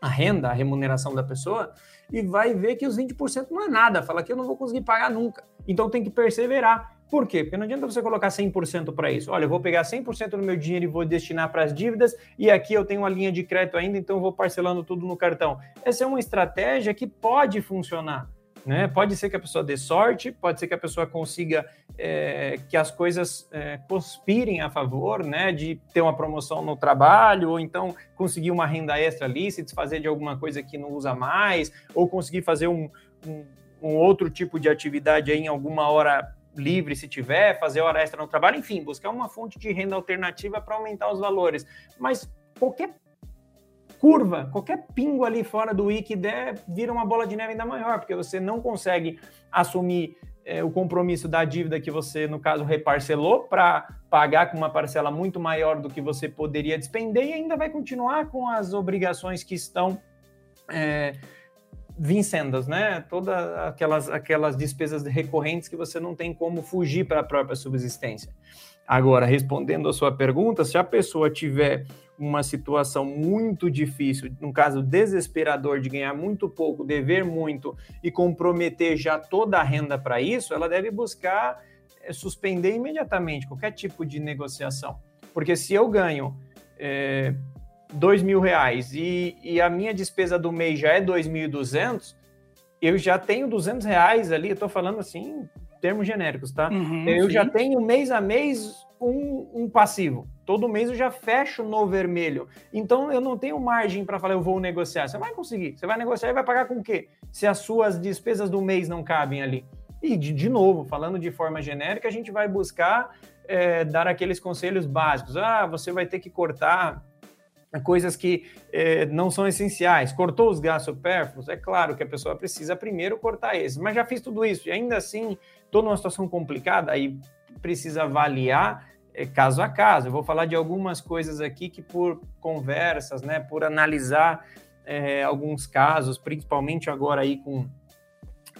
a renda, a remuneração da pessoa, e vai ver que os 20% não é nada. Fala que eu não vou conseguir pagar nunca. Então tem que perseverar. Por quê? Porque não adianta você colocar 100% para isso. Olha, eu vou pegar 100% do meu dinheiro e vou destinar para as dívidas, e aqui eu tenho uma linha de crédito ainda, então eu vou parcelando tudo no cartão. Essa é uma estratégia que pode funcionar. Né? Pode ser que a pessoa dê sorte, pode ser que a pessoa consiga é, que as coisas é, conspirem a favor, né? De ter uma promoção no trabalho, ou então conseguir uma renda extra ali, se desfazer de alguma coisa que não usa mais, ou conseguir fazer um, um, um outro tipo de atividade aí em alguma hora livre se tiver, fazer hora extra no trabalho, enfim, buscar uma fonte de renda alternativa para aumentar os valores. Mas qualquer curva, qualquer pingo ali fora do I der, vira uma bola de neve ainda maior, porque você não consegue assumir é, o compromisso da dívida que você, no caso, reparcelou para pagar com uma parcela muito maior do que você poderia despender e ainda vai continuar com as obrigações que estão. É, vincendas, né? Todas aquelas, aquelas despesas recorrentes que você não tem como fugir para a própria subsistência. Agora, respondendo a sua pergunta, se a pessoa tiver uma situação muito difícil, no caso desesperador de ganhar muito pouco, dever muito e comprometer já toda a renda para isso, ela deve buscar é, suspender imediatamente qualquer tipo de negociação. Porque se eu ganho é, dois mil reais e, e a minha despesa do mês já é 2.200, eu já tenho 200 reais ali, eu estou falando assim, termos genéricos, tá? Uhum, eu sim. já tenho mês a mês um, um, passivo. Todo mês eu já fecho no vermelho. Então eu não tenho margem para falar, eu vou negociar. Você vai conseguir. Você vai negociar e vai pagar com o quê? Se as suas despesas do mês não cabem ali. E, de, de novo, falando de forma genérica, a gente vai buscar é, dar aqueles conselhos básicos. Ah, você vai ter que cortar coisas que eh, não são essenciais. Cortou os gastos supérfluos? É claro que a pessoa precisa primeiro cortar esses, mas já fiz tudo isso e ainda assim estou numa situação complicada, aí precisa avaliar eh, caso a caso. Eu vou falar de algumas coisas aqui que por conversas, né, por analisar eh, alguns casos, principalmente agora aí com,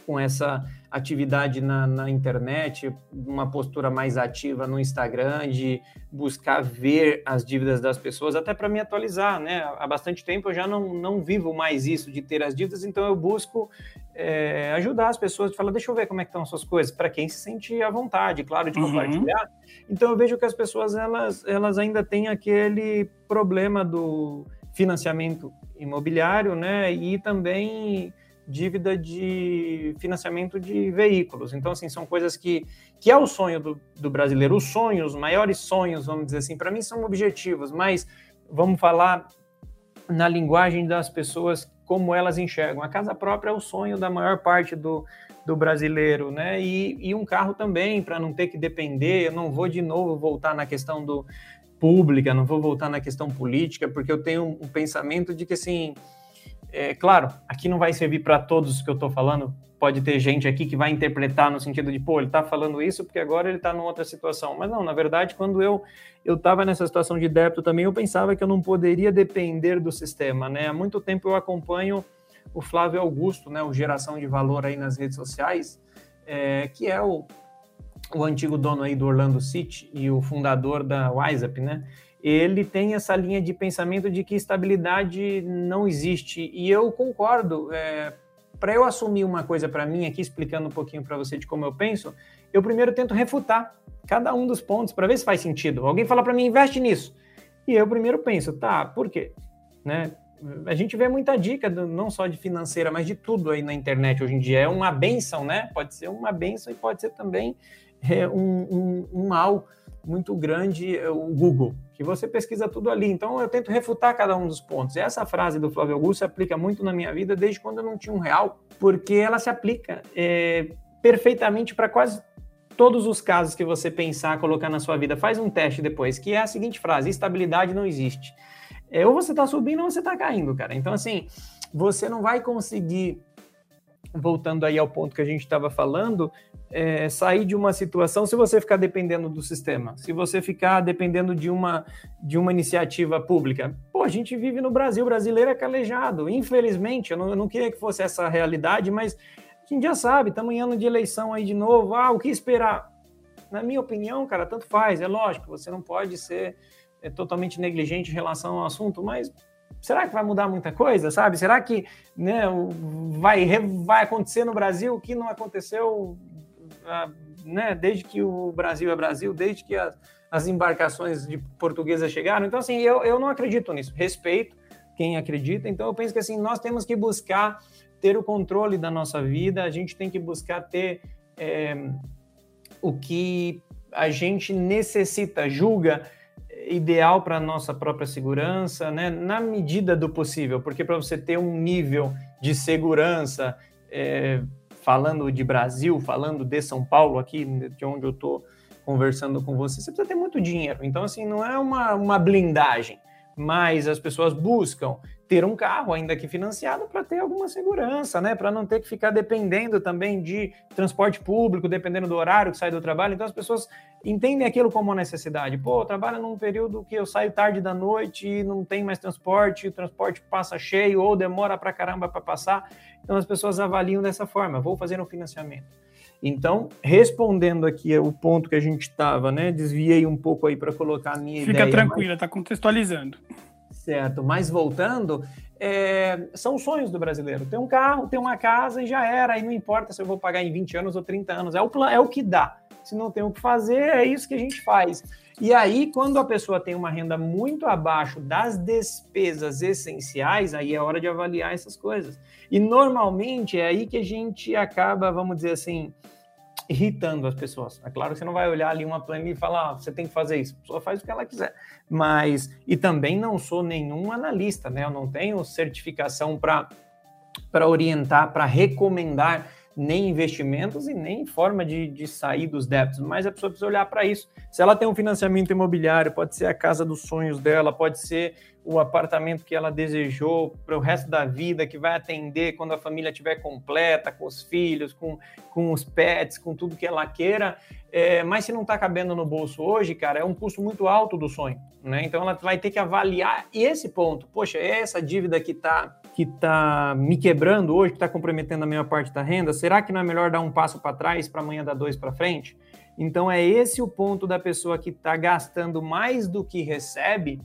com essa atividade na, na, internet, uma postura mais ativa no Instagram, de buscar ver as dívidas das pessoas, até para me atualizar, né? Há bastante tempo eu já não, não vivo mais isso de ter as dívidas, então eu busco é, ajudar as pessoas, falar, deixa eu ver como é que estão as suas coisas, para quem se sente à vontade, claro, de uhum. compartilhar. Uhum. Então eu vejo que as pessoas elas, elas ainda têm aquele problema do financiamento imobiliário, né? E também dívida de financiamento de veículos. Então, assim, são coisas que, que é o sonho do, do brasileiro. Os sonhos, os maiores sonhos, vamos dizer assim, para mim são objetivos, mas vamos falar na linguagem das pessoas como elas enxergam. A casa própria é o sonho da maior parte do, do brasileiro, né? E, e um carro também, para não ter que depender. Eu não vou de novo voltar na questão do pública, não vou voltar na questão política, porque eu tenho um pensamento de que, assim, é claro, aqui não vai servir para todos que eu estou falando. Pode ter gente aqui que vai interpretar no sentido de, pô, ele está falando isso porque agora ele está numa outra situação. Mas não, na verdade, quando eu eu estava nessa situação de débito também, eu pensava que eu não poderia depender do sistema, né? Há muito tempo eu acompanho o Flávio Augusto, né, o Geração de Valor aí nas redes sociais, é, que é o, o antigo dono aí do Orlando City e o fundador da WhatsApp, né? Ele tem essa linha de pensamento de que estabilidade não existe. E eu concordo. É, para eu assumir uma coisa para mim aqui, explicando um pouquinho para você de como eu penso, eu primeiro tento refutar cada um dos pontos para ver se faz sentido. Alguém fala para mim, investe nisso. E eu primeiro penso, tá, por quê? Né? A gente vê muita dica, não só de financeira, mas de tudo aí na internet hoje em dia. É uma benção, né? Pode ser uma benção e pode ser também é, um, um, um mal muito grande, é, o Google, que você pesquisa tudo ali. Então eu tento refutar cada um dos pontos. E essa frase do Flávio Augusto se aplica muito na minha vida desde quando eu não tinha um real, porque ela se aplica é, perfeitamente para quase todos os casos que você pensar, colocar na sua vida. Faz um teste depois, que é a seguinte frase: estabilidade não existe. É, ou você está subindo ou você está caindo, cara. Então, assim, você não vai conseguir voltando aí ao ponto que a gente estava falando, é, sair de uma situação se você ficar dependendo do sistema, se você ficar dependendo de uma, de uma iniciativa pública. Pô, a gente vive no Brasil, o brasileiro é calejado. Infelizmente, eu não, eu não queria que fosse essa realidade, mas a gente já sabe, estamos em ano de eleição aí de novo. Ah, o que esperar? Na minha opinião, cara, tanto faz. É lógico, você não pode ser é, totalmente negligente em relação ao assunto, mas será que vai mudar muita coisa, sabe? Será que né, vai, vai acontecer no Brasil o que não aconteceu né, desde que o Brasil é Brasil, desde que as, as embarcações de portuguesas chegaram? Então, assim, eu, eu não acredito nisso. Respeito quem acredita. Então, eu penso que assim, nós temos que buscar ter o controle da nossa vida, a gente tem que buscar ter é, o que a gente necessita, julga ideal para a nossa própria segurança, né? na medida do possível, porque para você ter um nível de segurança, é, falando de Brasil, falando de São Paulo, aqui de onde eu estou conversando com você, você precisa ter muito dinheiro. Então, assim, não é uma, uma blindagem, mas as pessoas buscam ter um carro, ainda que financiado, para ter alguma segurança, né? Para não ter que ficar dependendo também de transporte público, dependendo do horário que sai do trabalho. Então as pessoas entendem aquilo como uma necessidade. Pô, eu trabalho num período que eu saio tarde da noite e não tem mais transporte, o transporte passa cheio ou demora para caramba para passar. Então as pessoas avaliam dessa forma, vou fazer um financiamento. Então, respondendo aqui o ponto que a gente estava, né? Desviei um pouco aí para colocar a minha Fica ideia. Fica tranquila, está mas... contextualizando. Certo, mas voltando, é, são os sonhos do brasileiro. Ter um carro, ter uma casa e já era. Aí não importa se eu vou pagar em 20 anos ou 30 anos. É o, é o que dá. Se não tem o que fazer, é isso que a gente faz. E aí, quando a pessoa tem uma renda muito abaixo das despesas essenciais, aí é hora de avaliar essas coisas. E normalmente é aí que a gente acaba, vamos dizer assim, irritando as pessoas. É claro que você não vai olhar ali uma planilha e falar, ah, você tem que fazer isso. A pessoa faz o que ela quiser. Mas, e também não sou nenhum analista, né? Eu não tenho certificação para orientar, para recomendar nem investimentos e nem forma de, de sair dos débitos, mas a pessoa precisa olhar para isso. Se ela tem um financiamento imobiliário, pode ser a casa dos sonhos dela, pode ser o apartamento que ela desejou para o resto da vida, que vai atender quando a família estiver completa, com os filhos, com, com os pets, com tudo que ela queira. É, mas se não está cabendo no bolso hoje, cara, é um custo muito alto do sonho. Né? Então ela vai ter que avaliar esse ponto. Poxa, é essa dívida que está que tá me quebrando hoje, que está comprometendo a maior parte da renda, será que não é melhor dar um passo para trás para amanhã dar dois para frente? Então é esse o ponto da pessoa que está gastando mais do que recebe,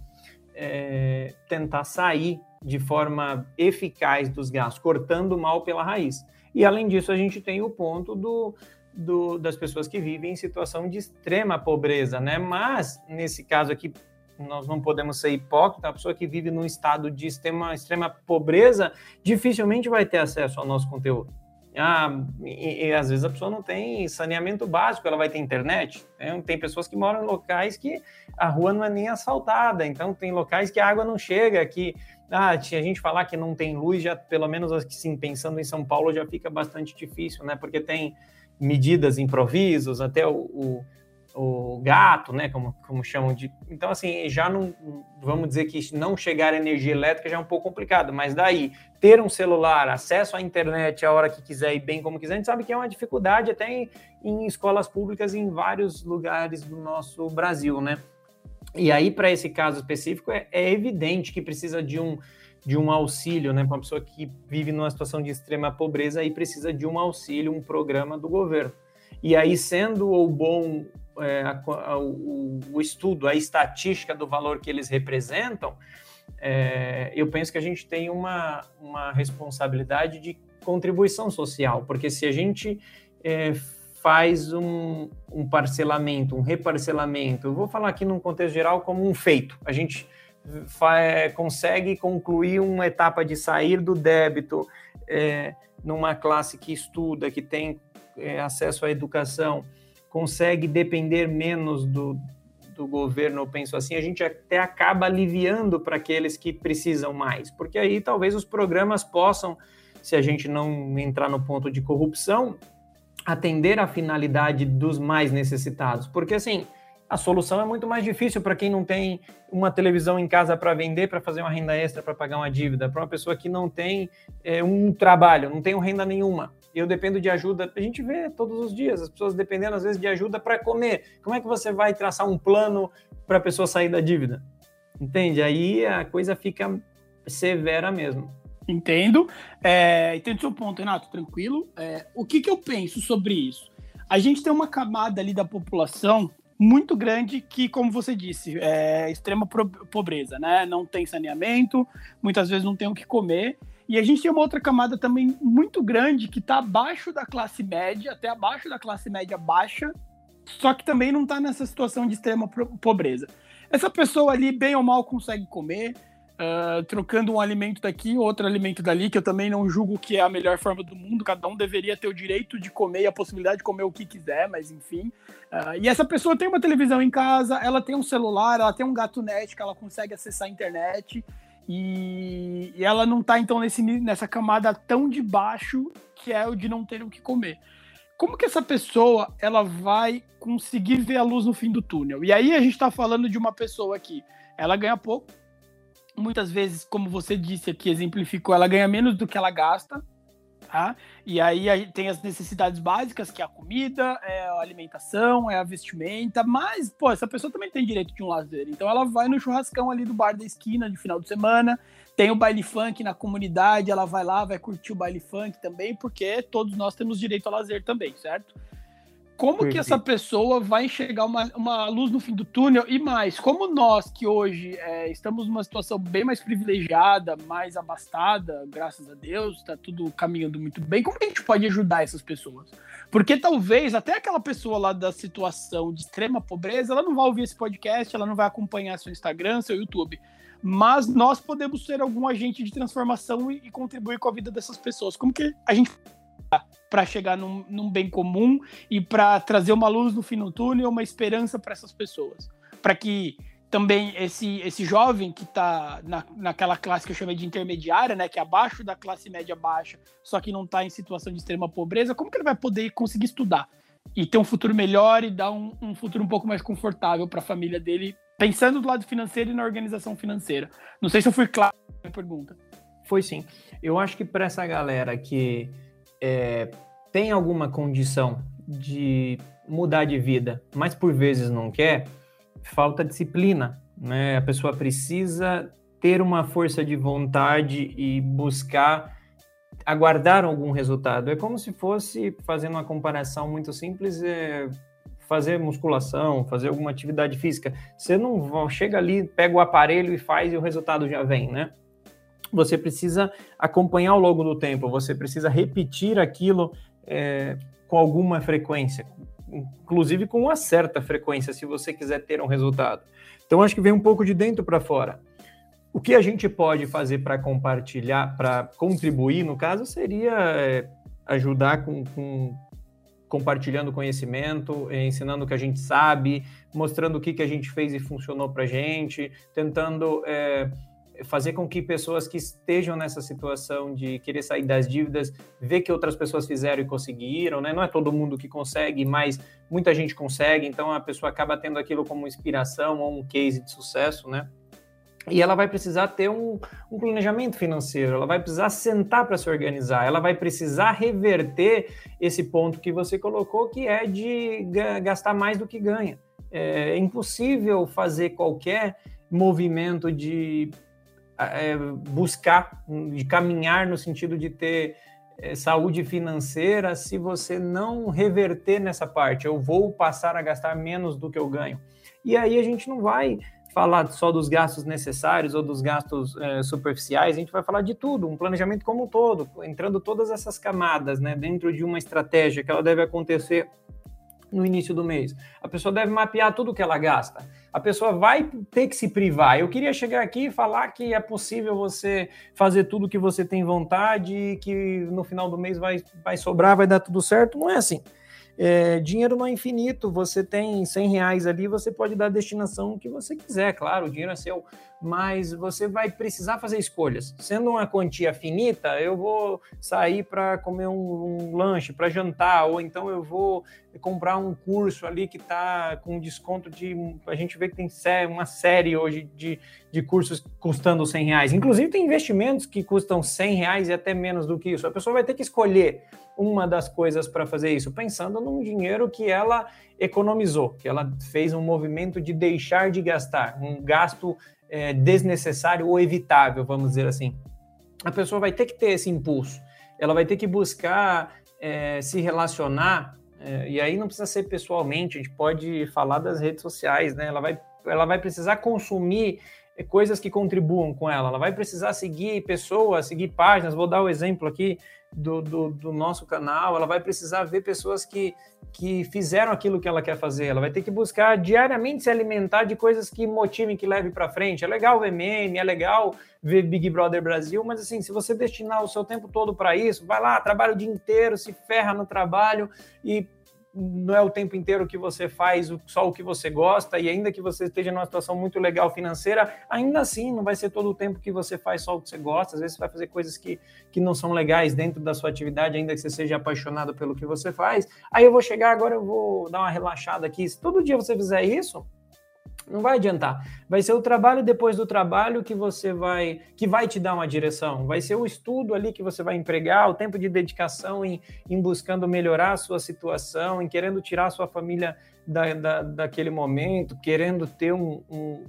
é, tentar sair de forma eficaz dos gastos, cortando mal pela raiz. E além disso, a gente tem o ponto do, do, das pessoas que vivem em situação de extrema pobreza, né? Mas, nesse caso aqui, nós não podemos ser hipócritas, a pessoa que vive num estado de extrema, extrema pobreza dificilmente vai ter acesso ao nosso conteúdo. Ah, e, e, às vezes a pessoa não tem saneamento básico, ela vai ter internet. Né? Tem pessoas que moram em locais que a rua não é nem asfaltada, então tem locais que a água não chega, que ah, se a gente falar que não tem luz, já pelo menos assim, pensando em São Paulo, já fica bastante difícil, né? Porque tem medidas improvisos, até o, o o gato, né, como, como chamam de. Então, assim, já não. Vamos dizer que não chegar energia elétrica já é um pouco complicado, mas daí ter um celular, acesso à internet a hora que quiser e bem como quiser, a gente sabe que é uma dificuldade até em, em escolas públicas em vários lugares do nosso Brasil, né? E aí, para esse caso específico, é, é, evidente que precisa de um, de um auxílio, né? Para uma pessoa que vive numa situação de extrema pobreza, aí precisa de um auxílio, um programa do governo. E aí, sendo o bom é, a, a, o, o, estudo, a estatística do valor que eles representam, é, eu penso que a gente tem uma, uma responsabilidade de contribuição social, porque se a gente é, faz um, um, parcelamento, um reparcelamento, eu vou falar aqui num contexto geral como um feito, a gente consegue concluir uma etapa de sair do débito é, numa classe que estuda, que tem é, acesso à educação, consegue depender menos do, do governo, eu penso assim, a gente até acaba aliviando para aqueles que precisam mais, porque aí talvez os programas possam, se a gente não entrar no ponto de corrupção, atender a finalidade dos mais necessitados. Porque assim, a solução é muito mais difícil para quem não tem uma televisão em casa para vender, para fazer uma renda extra, para pagar uma dívida, para uma pessoa que não tem é, um trabalho, não tem renda nenhuma eu dependo de ajuda. A gente vê todos os dias as pessoas dependendo, às vezes, de ajuda para comer. Como é que você vai traçar um plano para a pessoa sair da dívida? Entende? Aí a coisa fica severa mesmo. Entendo. É, entendo seu ponto, Renato, tranquilo. É, o que, que eu penso sobre isso? A gente tem uma camada ali da população muito grande que, como você disse, é extrema pobreza, né? Não tem saneamento, muitas vezes não tem o que comer. E a gente tem uma outra camada também muito grande que está abaixo da classe média, até abaixo da classe média baixa, só que também não está nessa situação de extrema pobreza. Essa pessoa ali, bem ou mal, consegue comer, uh, trocando um alimento daqui, outro alimento dali, que eu também não julgo que é a melhor forma do mundo, cada um deveria ter o direito de comer e a possibilidade de comer o que quiser, mas enfim. Uh, e essa pessoa tem uma televisão em casa, ela tem um celular, ela tem um gato net que ela consegue acessar a internet. E, e ela não está então nesse, nessa camada tão de baixo que é o de não ter o que comer. Como que essa pessoa ela vai conseguir ver a luz no fim do túnel? E aí a gente está falando de uma pessoa que ela ganha pouco, muitas vezes, como você disse aqui, exemplificou, ela ganha menos do que ela gasta, Tá? E aí tem as necessidades básicas, que é a comida, é a alimentação, é a vestimenta, mas, pô, essa pessoa também tem direito de um lazer. Então ela vai no churrascão ali do bar da esquina de final de semana, tem o baile funk na comunidade, ela vai lá, vai curtir o baile funk também, porque todos nós temos direito ao lazer também, certo? Como que essa pessoa vai enxergar uma, uma luz no fim do túnel? E mais, como nós que hoje é, estamos numa situação bem mais privilegiada, mais abastada, graças a Deus, está tudo caminhando muito bem, como que a gente pode ajudar essas pessoas? Porque talvez até aquela pessoa lá da situação de extrema pobreza, ela não vai ouvir esse podcast, ela não vai acompanhar seu Instagram, seu YouTube. Mas nós podemos ser algum agente de transformação e, e contribuir com a vida dessas pessoas. Como que a gente para chegar num, num, bem comum e para trazer uma luz no fim do túnel, uma esperança para essas pessoas. Para que também esse, esse jovem que está na, naquela classe que eu chamei de intermediária, né, que é abaixo da classe média baixa, só que não está em situação de extrema pobreza, como que ele vai poder conseguir estudar e ter um futuro melhor e dar um, um futuro um pouco mais confortável para a família dele, pensando do lado financeiro e na organização financeira? Não sei se eu fui claro na pergunta. Foi sim. Eu acho que para essa galera que é, tem alguma condição de mudar de vida, mas por vezes não quer, falta disciplina. Né? A pessoa precisa ter uma força de vontade e buscar aguardar algum resultado. É como se fosse, fazendo uma comparação muito simples, é fazer musculação, fazer alguma atividade física. Você não chega ali, pega o aparelho e faz e o resultado já vem, né? Você precisa acompanhar ao longo do tempo, você precisa repetir aquilo é, com alguma frequência, inclusive com uma certa frequência, se você quiser ter um resultado. Então, acho que vem um pouco de dentro para fora. O que a gente pode fazer para compartilhar, para contribuir, no caso, seria é, ajudar com, com, compartilhando conhecimento, ensinando o que a gente sabe, mostrando o que, que a gente fez e funcionou para a gente, tentando é, fazer com que pessoas que estejam nessa situação de querer sair das dívidas, ver que outras pessoas fizeram e conseguiram, né? Não é todo mundo que consegue, mas muita gente consegue, então a pessoa acaba tendo aquilo como inspiração ou um case de sucesso, né? E ela vai precisar ter um, um planejamento financeiro, ela vai precisar sentar para se organizar, ela vai precisar reverter esse ponto que você colocou, que é de gastar mais do que ganha. É impossível fazer qualquer movimento de é, buscar, de caminhar no sentido de ter é, saúde financeira se você não reverter nessa parte. Eu vou passar a gastar menos do que eu ganho. E aí a gente não vai falar só dos gastos necessários ou dos gastos é, superficiais, a gente vai falar de tudo, um planejamento como um todo, entrando todas essas camadas, né, dentro de uma estratégia que ela deve acontecer no início do mês. A pessoa deve mapear tudo que ela gasta. A pessoa vai ter que se privar. Eu queria chegar aqui e falar que é possível você fazer tudo que você tem vontade e que no final do mês vai, vai sobrar, vai dar tudo certo. Não é assim. É, dinheiro não é infinito, você tem 100 reais ali, você pode dar a destinação que você quiser, claro, o dinheiro é seu, mas você vai precisar fazer escolhas. Sendo uma quantia finita, eu vou sair para comer um, um lanche, para jantar, ou então eu vou comprar um curso ali que está com desconto de. A gente vê que tem uma série hoje de, de cursos custando 100 reais. Inclusive, tem investimentos que custam 100 reais e até menos do que isso. A pessoa vai ter que escolher uma das coisas para fazer isso, pensando num dinheiro que ela economizou, que ela fez um movimento de deixar de gastar, um gasto é, desnecessário ou evitável, vamos dizer assim. A pessoa vai ter que ter esse impulso, ela vai ter que buscar é, se relacionar, é, e aí não precisa ser pessoalmente, a gente pode falar das redes sociais, né? Ela vai, ela vai precisar consumir coisas que contribuam com ela. Ela vai precisar seguir pessoas, seguir páginas. Vou dar o um exemplo aqui do, do, do, nosso canal. Ela vai precisar ver pessoas que, que fizeram aquilo que ela quer fazer. Ela vai ter que buscar diariamente se alimentar de coisas que motivem, que levem para frente. É legal ver meme, é legal ver Big Brother Brasil, mas assim, se você destinar o seu tempo todo para isso, vai lá, trabalha o dia inteiro, se ferra no trabalho e não é o tempo inteiro que você faz só o que você gosta, e ainda que você esteja numa situação muito legal financeira, ainda assim não vai ser todo o tempo que você faz só o que você gosta, às vezes você vai fazer coisas que, que não são legais dentro da sua atividade, ainda que você seja apaixonado pelo que você faz. Aí eu vou chegar agora, eu vou dar uma relaxada aqui. Se todo dia você fizer isso, não vai adiantar. Vai ser o trabalho depois do trabalho que você vai que vai te dar uma direção. Vai ser o estudo ali que você vai empregar, o tempo de dedicação em, em buscando melhorar a sua situação, em querendo tirar a sua família da, da, daquele momento, querendo ter um, um,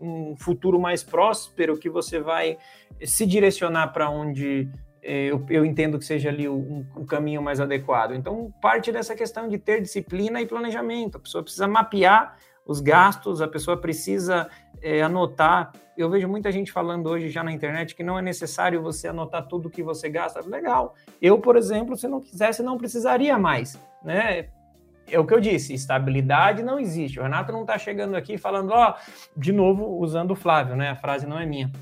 um futuro mais próspero que você vai se direcionar para onde é, eu, eu, entendo que seja ali o, um, caminho mais adequado. Então, parte dessa questão de ter disciplina e planejamento. A pessoa precisa mapear os gastos, a pessoa precisa é, anotar. Eu vejo muita gente falando hoje já na internet que não é necessário você anotar tudo que você gasta. Legal. Eu, por exemplo, se não quisesse, não precisaria mais, né? É o que eu disse, estabilidade não existe. O Renato não está chegando aqui falando, ó, de novo, usando o Flávio, né? A frase não é minha.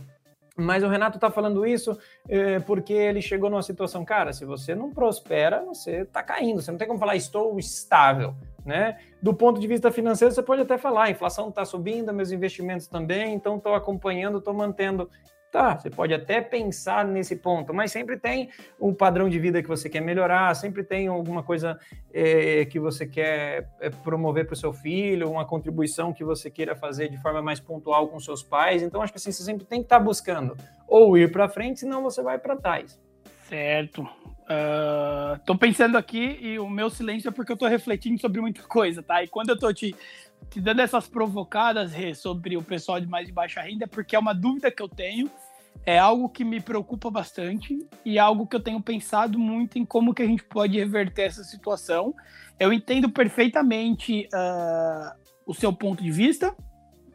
Mas o Renato está falando isso é, porque ele chegou numa situação, cara, se você não prospera, você está caindo. Você não tem como falar, estou estável. Né? Do ponto de vista financeiro, você pode até falar, a inflação está subindo, meus investimentos também, então estou acompanhando, estou mantendo. Tá, você pode até pensar nesse ponto, mas sempre tem um padrão de vida que você quer melhorar, sempre tem alguma coisa é, que você quer é, promover para o seu filho, uma contribuição que você queira fazer de forma mais pontual com seus pais. Então, acho que assim, você sempre tem que estar tá buscando ou ir para frente, senão você vai para trás. Certo. Uh, tô pensando aqui e o meu silêncio é porque eu tô refletindo sobre muita coisa, tá? E quando eu tô te, te dando essas provocadas Rê, sobre o pessoal de mais de baixa renda, é porque é uma dúvida que eu tenho, é algo que me preocupa bastante e é algo que eu tenho pensado muito em como que a gente pode reverter essa situação. Eu entendo perfeitamente uh, o seu ponto de vista,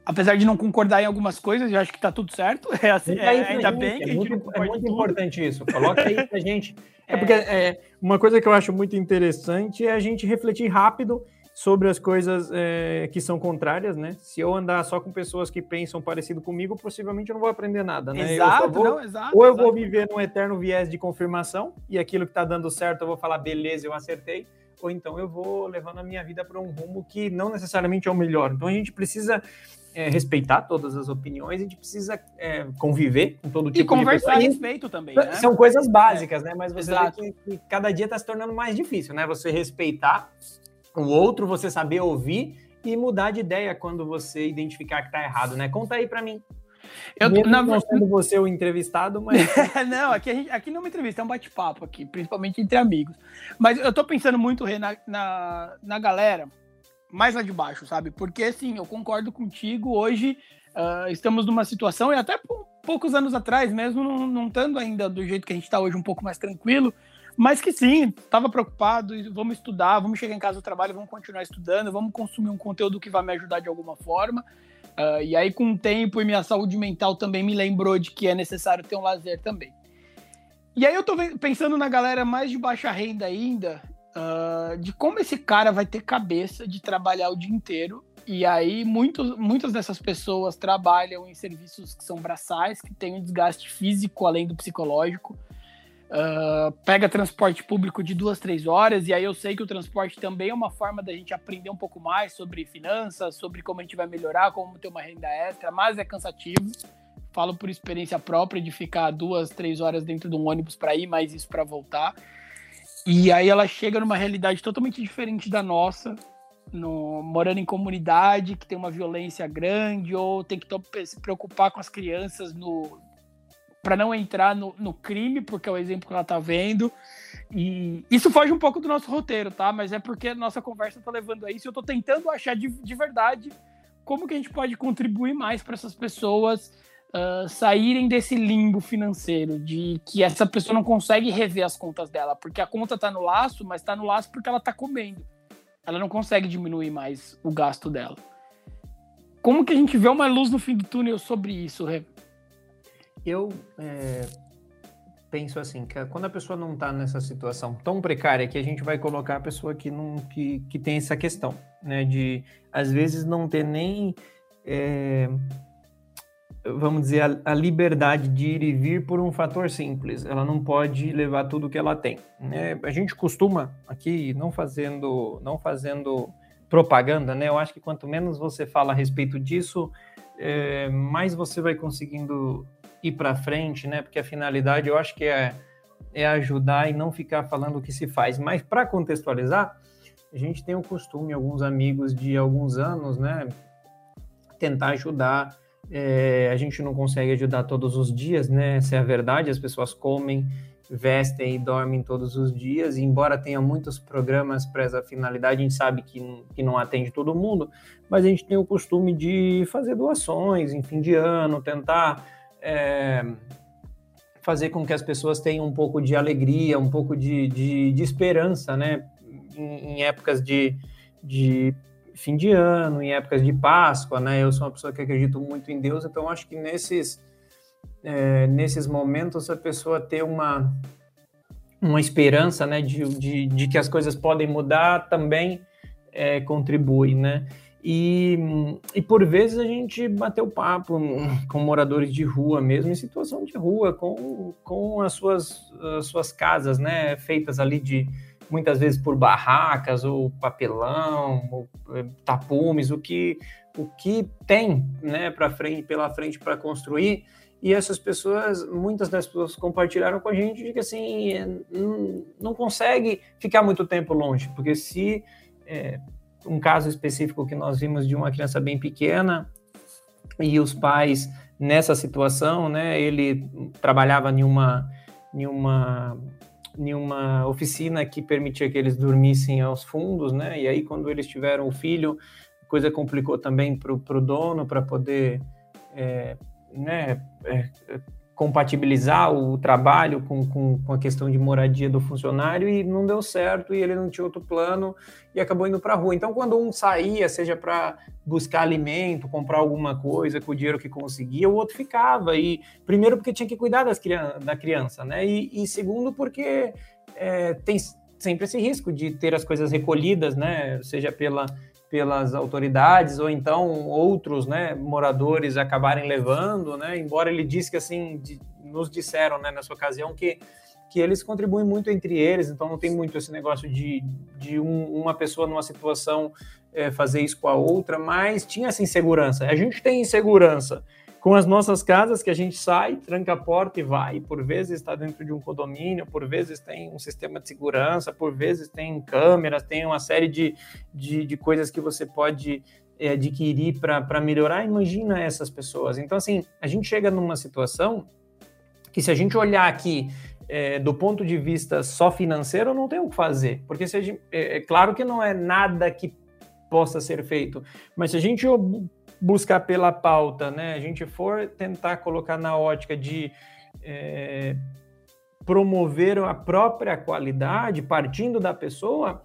apesar de não concordar em algumas coisas, eu acho que está tudo certo. É, assim, é, ainda gente, bem que é a gente muito, É muito importante isso. Coloca aí pra gente. É, porque é, uma coisa que eu acho muito interessante é a gente refletir rápido sobre as coisas é, que são contrárias, né? Se eu andar só com pessoas que pensam parecido comigo, possivelmente eu não vou aprender nada, né? Exato, vou, não, exato. Ou eu exato. vou viver num eterno viés de confirmação e aquilo que está dando certo eu vou falar, beleza, eu acertei. Ou então eu vou levando a minha vida para um rumo que não necessariamente é o melhor. Então a gente precisa é, respeitar todas as opiniões, a gente precisa é, conviver com todo tipo e conversar de a respeito também. Né? São coisas básicas, né? Mas você Exato. vê que, que cada dia está se tornando mais difícil, né? Você respeitar o outro, você saber ouvir e mudar de ideia quando você identificar que está errado, né? Conta aí para mim. Eu, Mesmo na não sendo você o entrevistado, mas não, aqui, a gente, aqui não é uma entrevista, é um bate-papo aqui, principalmente entre amigos. Mas eu tô pensando muito, Rê, na, na, na galera mais lá de baixo, sabe? Porque, assim, eu concordo contigo, hoje uh, estamos numa situação, e até pou- poucos anos atrás, mesmo não, não estando ainda do jeito que a gente tá hoje, um pouco mais tranquilo, mas que sim, estava preocupado, vamos estudar, vamos chegar em casa do trabalho, vamos continuar estudando, vamos consumir um conteúdo que vai me ajudar de alguma forma. Uh, e aí, com o tempo e minha saúde mental também me lembrou de que é necessário ter um lazer também. E aí eu tô pensando na galera mais de baixa renda ainda, uh, de como esse cara vai ter cabeça de trabalhar o dia inteiro. E aí, muitos, muitas dessas pessoas trabalham em serviços que são braçais, que têm um desgaste físico além do psicológico. Uh, pega transporte público de duas, três horas, e aí eu sei que o transporte também é uma forma da gente aprender um pouco mais sobre finanças, sobre como a gente vai melhorar, como ter uma renda extra, mas é cansativo. Falo por experiência própria de ficar duas, três horas dentro de um ônibus para ir, mais isso para voltar. E aí ela chega numa realidade totalmente diferente da nossa, no, morando em comunidade que tem uma violência grande, ou tem que se preocupar com as crianças no para não entrar no, no crime, porque é o exemplo que ela tá vendo. E isso foge um pouco do nosso roteiro, tá? Mas é porque a nossa conversa tá levando a isso. Eu tô tentando achar de, de verdade como que a gente pode contribuir mais para essas pessoas ah, saírem desse limbo financeiro, de que essa pessoa não consegue rever as contas dela, porque a conta tá no laço, mas tá no laço porque ela tá comendo. Ela não consegue diminuir mais o gasto dela. Como que a gente vê uma luz no fim do túnel sobre isso, Rê? Eu é, penso assim, que quando a pessoa não está nessa situação tão precária que a gente vai colocar a pessoa que não que, que tem essa questão, né? De às vezes não ter nem é, vamos dizer a, a liberdade de ir e vir por um fator simples. Ela não pode levar tudo que ela tem. Né? A gente costuma aqui não fazendo não fazendo propaganda, né? Eu acho que quanto menos você fala a respeito disso, é, mais você vai conseguindo ir para frente, né? Porque a finalidade eu acho que é, é ajudar e não ficar falando o que se faz. Mas para contextualizar, a gente tem o costume, alguns amigos de alguns anos, né? Tentar ajudar. É, a gente não consegue ajudar todos os dias, né? Essa é a verdade. As pessoas comem, vestem e dormem todos os dias. E embora tenha muitos programas para essa finalidade, a gente sabe que, que não atende todo mundo, mas a gente tem o costume de fazer doações em fim de ano, tentar é, fazer com que as pessoas tenham um pouco de alegria, um pouco de, de, de esperança, né? Em, em épocas de, de, fim de ano, em épocas de Páscoa, né? Eu sou uma pessoa que acredito muito em Deus, então acho que nesses, é, nesses momentos a pessoa ter uma, uma esperança, né? De, de, de que as coisas podem mudar também é, contribui, né? E, e por vezes a gente bateu papo com moradores de rua mesmo, em situação de rua, com, com as, suas, as suas casas, né, feitas ali de muitas vezes por barracas ou papelão, ou tapumes, o que o que tem, né, para frente, pela frente para construir. E essas pessoas, muitas das pessoas compartilharam com a gente de que assim não, não consegue ficar muito tempo longe, porque se é, um caso específico que nós vimos de uma criança bem pequena e os pais nessa situação, né? Ele trabalhava em uma, em uma, em uma oficina que permitia que eles dormissem aos fundos, né? E aí quando eles tiveram o filho, a coisa complicou também para o dono para poder, é, né? É, compatibilizar o trabalho com, com, com, a questão de moradia do funcionário e não deu certo e ele não tinha outro plano e acabou indo para a rua. Então, quando um saía, seja para buscar alimento, comprar alguma coisa com o dinheiro que conseguia, o outro ficava. E primeiro porque tinha que cuidar das da criança, né? E, e segundo porque é, tem sempre esse risco de ter as coisas recolhidas, né? Seja pela pelas autoridades ou então outros né, moradores acabarem levando, né? Embora ele disse que assim de, nos disseram né, nessa ocasião que que eles contribuem muito entre eles, então não tem muito esse negócio de, de um, uma pessoa numa situação é, fazer isso com a outra, mas tinha essa insegurança. A gente tem insegurança com as nossas casas, que a gente sai, tranca a porta e vai. Por vezes está dentro de um condomínio, por vezes tem um sistema de segurança, por vezes tem câmeras, tem uma série de, de, de coisas que você pode é, adquirir para melhorar. Imagina essas pessoas. Então, assim, a gente chega numa situação que, se a gente olhar aqui é, do ponto de vista só financeiro, não tem o que fazer. Porque se gente, é, é claro que não é nada que possa ser feito, mas se a gente buscar pela pauta, né, a gente for tentar colocar na ótica de é, promover a própria qualidade, partindo da pessoa,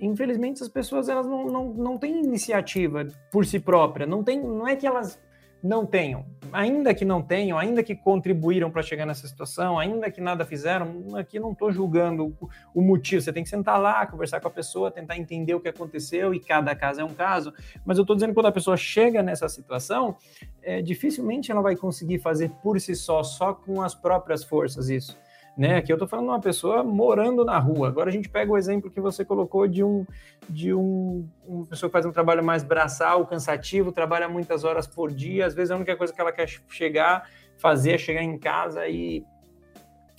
infelizmente as pessoas elas não, não, não têm iniciativa por si própria, não tem, não é que elas não tenham, ainda que não tenham, ainda que contribuíram para chegar nessa situação, ainda que nada fizeram, aqui não estou julgando o, motivo. Você tem que sentar lá, conversar com a pessoa, tentar entender o que aconteceu e cada caso é um caso. Mas eu estou dizendo que quando a pessoa chega nessa situação, é, dificilmente ela vai conseguir fazer por si só, só com as próprias forças isso né? Aqui eu estou falando de uma pessoa morando na rua. Agora a gente pega o exemplo que você colocou de um de um, uma pessoa que faz um trabalho mais braçal, cansativo, trabalha muitas horas por dia. Às vezes a única coisa que ela quer chegar, fazer é chegar em casa e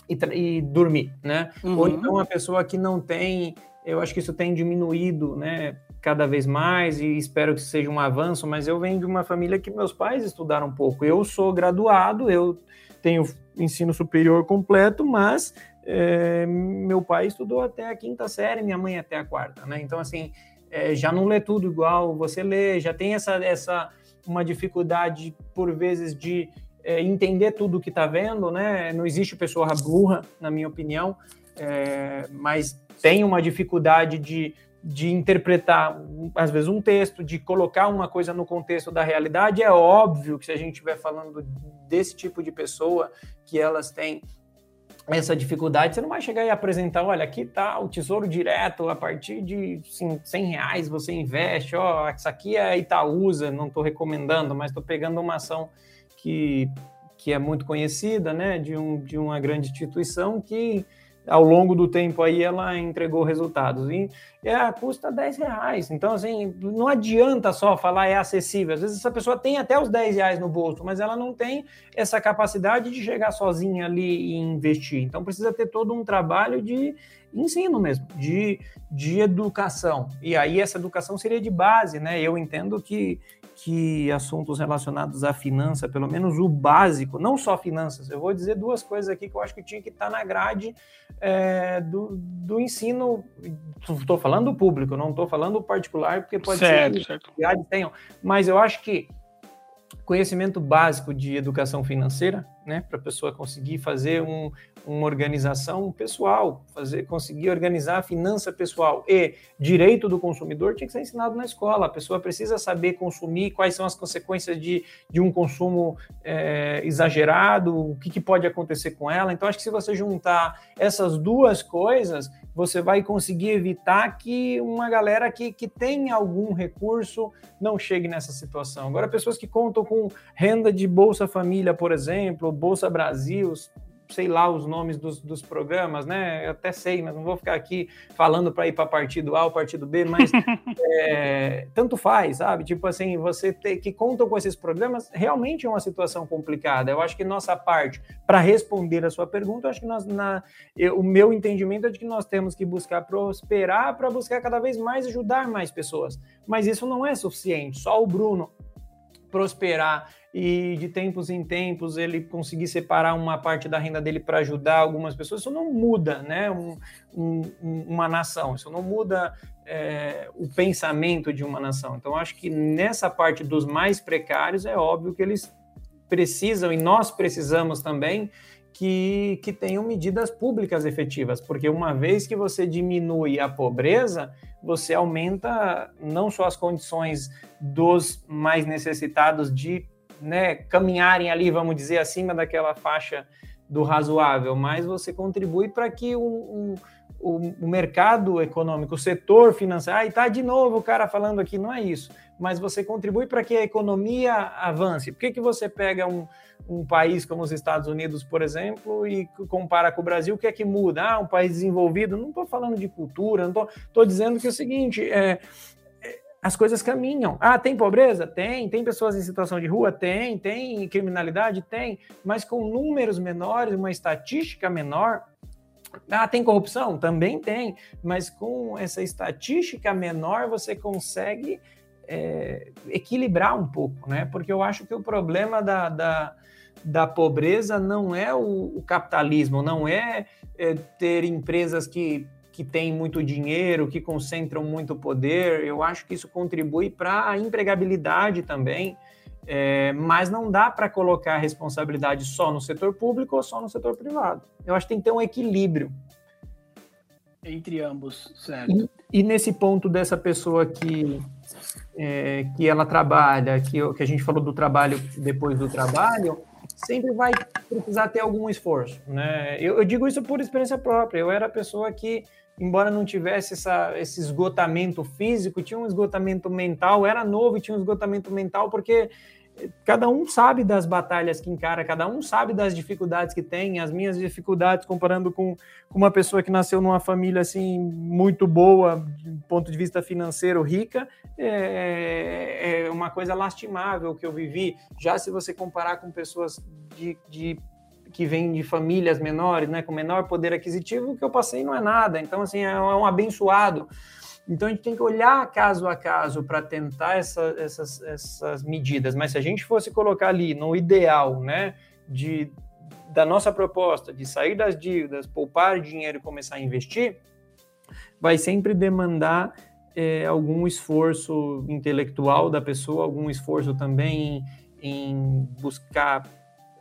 e, e dormir, né? Uhum. Ou então uma pessoa que não tem, eu acho que isso tem diminuído, né? Cada vez mais e espero que seja um avanço. Mas eu venho de uma família que meus pais estudaram um pouco. Eu sou graduado, eu tenho ensino superior completo, mas é, meu pai estudou até a quinta série, minha mãe até a quarta, né? Então, assim, é, já não lê tudo igual você lê, já tem essa, essa uma dificuldade, por vezes, de é, entender tudo que está vendo, né? Não existe pessoa burra, na minha opinião, é, mas tem uma dificuldade de de interpretar, às vezes, um texto, de colocar uma coisa no contexto da realidade, é óbvio que se a gente estiver falando desse tipo de pessoa, que elas têm essa dificuldade, você não vai chegar e apresentar, olha, aqui está o tesouro direto, a partir de assim, 100 reais você investe, ó, isso aqui é Itaúsa, não estou recomendando, mas estou pegando uma ação que, que é muito conhecida, né, de, um, de uma grande instituição que ao longo do tempo aí ela entregou resultados. E é, custa 10 reais. Então, assim, não adianta só falar é acessível. Às vezes essa pessoa tem até os 10 reais no bolso, mas ela não tem essa capacidade de chegar sozinha ali e investir. Então precisa ter todo um trabalho de ensino mesmo, de, de educação. E aí essa educação seria de base, né? Eu entendo que que assuntos relacionados à finança, pelo menos o básico, não só finanças, eu vou dizer duas coisas aqui que eu acho que tinha que estar na grade é, do, do ensino. Estou falando do público, não estou falando do particular, porque pode certo, ser certo. que tenham, mas eu acho que conhecimento básico de educação financeira, né, para a pessoa conseguir fazer um, uma organização pessoal, fazer, conseguir organizar a finança pessoal e direito do consumidor tinha que ser ensinado na escola. A pessoa precisa saber consumir, quais são as consequências de, de um consumo é, exagerado, o que, que pode acontecer com ela. Então, acho que se você juntar essas duas coisas, você vai conseguir evitar que uma galera que, que tem algum recurso não chegue nessa situação. Agora, pessoas que contam com renda de Bolsa Família, por exemplo, Bolsa Brasil, sei lá os nomes dos, dos programas, né? Eu até sei, mas não vou ficar aqui falando para ir para partido A ou partido B, mas é, tanto faz, sabe? Tipo assim, você ter, que contam com esses programas realmente é uma situação complicada. Eu acho que nossa parte, para responder a sua pergunta, eu acho que nós, na, eu, o meu entendimento é de que nós temos que buscar prosperar para buscar cada vez mais ajudar mais pessoas. Mas isso não é suficiente. Só o Bruno prosperar e de tempos em tempos ele conseguir separar uma parte da renda dele para ajudar algumas pessoas, isso não muda né, um, um, uma nação, isso não muda é, o pensamento de uma nação. Então, acho que nessa parte dos mais precários, é óbvio que eles precisam e nós precisamos também que, que tenham medidas públicas efetivas, porque uma vez que você diminui a pobreza, você aumenta não só as condições dos mais necessitados de né, caminharem ali, vamos dizer, acima daquela faixa do razoável, mas você contribui para que o, o, o, mercado econômico, o setor financeiro, ah, e tá de novo o cara falando aqui, não é isso, mas você contribui para que a economia avance. Por que, que você pega um, um país como os Estados Unidos, por exemplo, e compara com o Brasil, o que é que muda? Ah, um país desenvolvido, não estou falando de cultura, não estou dizendo que é o seguinte, é, é, as coisas caminham. Ah, tem pobreza? Tem. Tem pessoas em situação de rua? Tem. Tem criminalidade? Tem. Mas com números menores, uma estatística menor, ah, tem corrupção? Também tem, mas com essa estatística menor você consegue é, equilibrar um pouco, né? Porque eu acho que o problema da, da, da pobreza não é o, o capitalismo, não é, é, ter empresas que, que têm muito dinheiro, que concentram muito poder. Eu acho que isso contribui para a empregabilidade também. É, mas não dá para colocar a responsabilidade só no setor público ou só no setor privado. Eu acho que tem que ter um equilíbrio. Entre ambos, certo. E, e nesse ponto dessa pessoa que, é, que ela trabalha, que, que a gente falou do trabalho depois do trabalho, sempre vai precisar ter algum esforço, né? Eu, eu, digo isso por experiência própria. Eu era a pessoa que, embora não tivesse essa, esse esgotamento físico, tinha um esgotamento mental. Era novo e tinha um esgotamento mental porque cada um sabe das batalhas que encara, cada um sabe das dificuldades que tem. As minhas dificuldades, comparando com, com uma pessoa que nasceu numa família assim muito boa, do ponto de vista financeiro, rica, é, é uma coisa lastimável que eu vivi. Já se você comparar com pessoas de, de que vêm de famílias menores, né, com menor poder aquisitivo, o que eu passei não é nada. Então, assim, é um abençoado. Então a gente tem que olhar caso a caso para tentar essa, essas, essas medidas. Mas se a gente fosse colocar ali no ideal, né, de, da nossa proposta de sair das dívidas, poupar dinheiro e começar a investir, vai sempre demandar é, algum esforço intelectual da pessoa, algum esforço também em, em buscar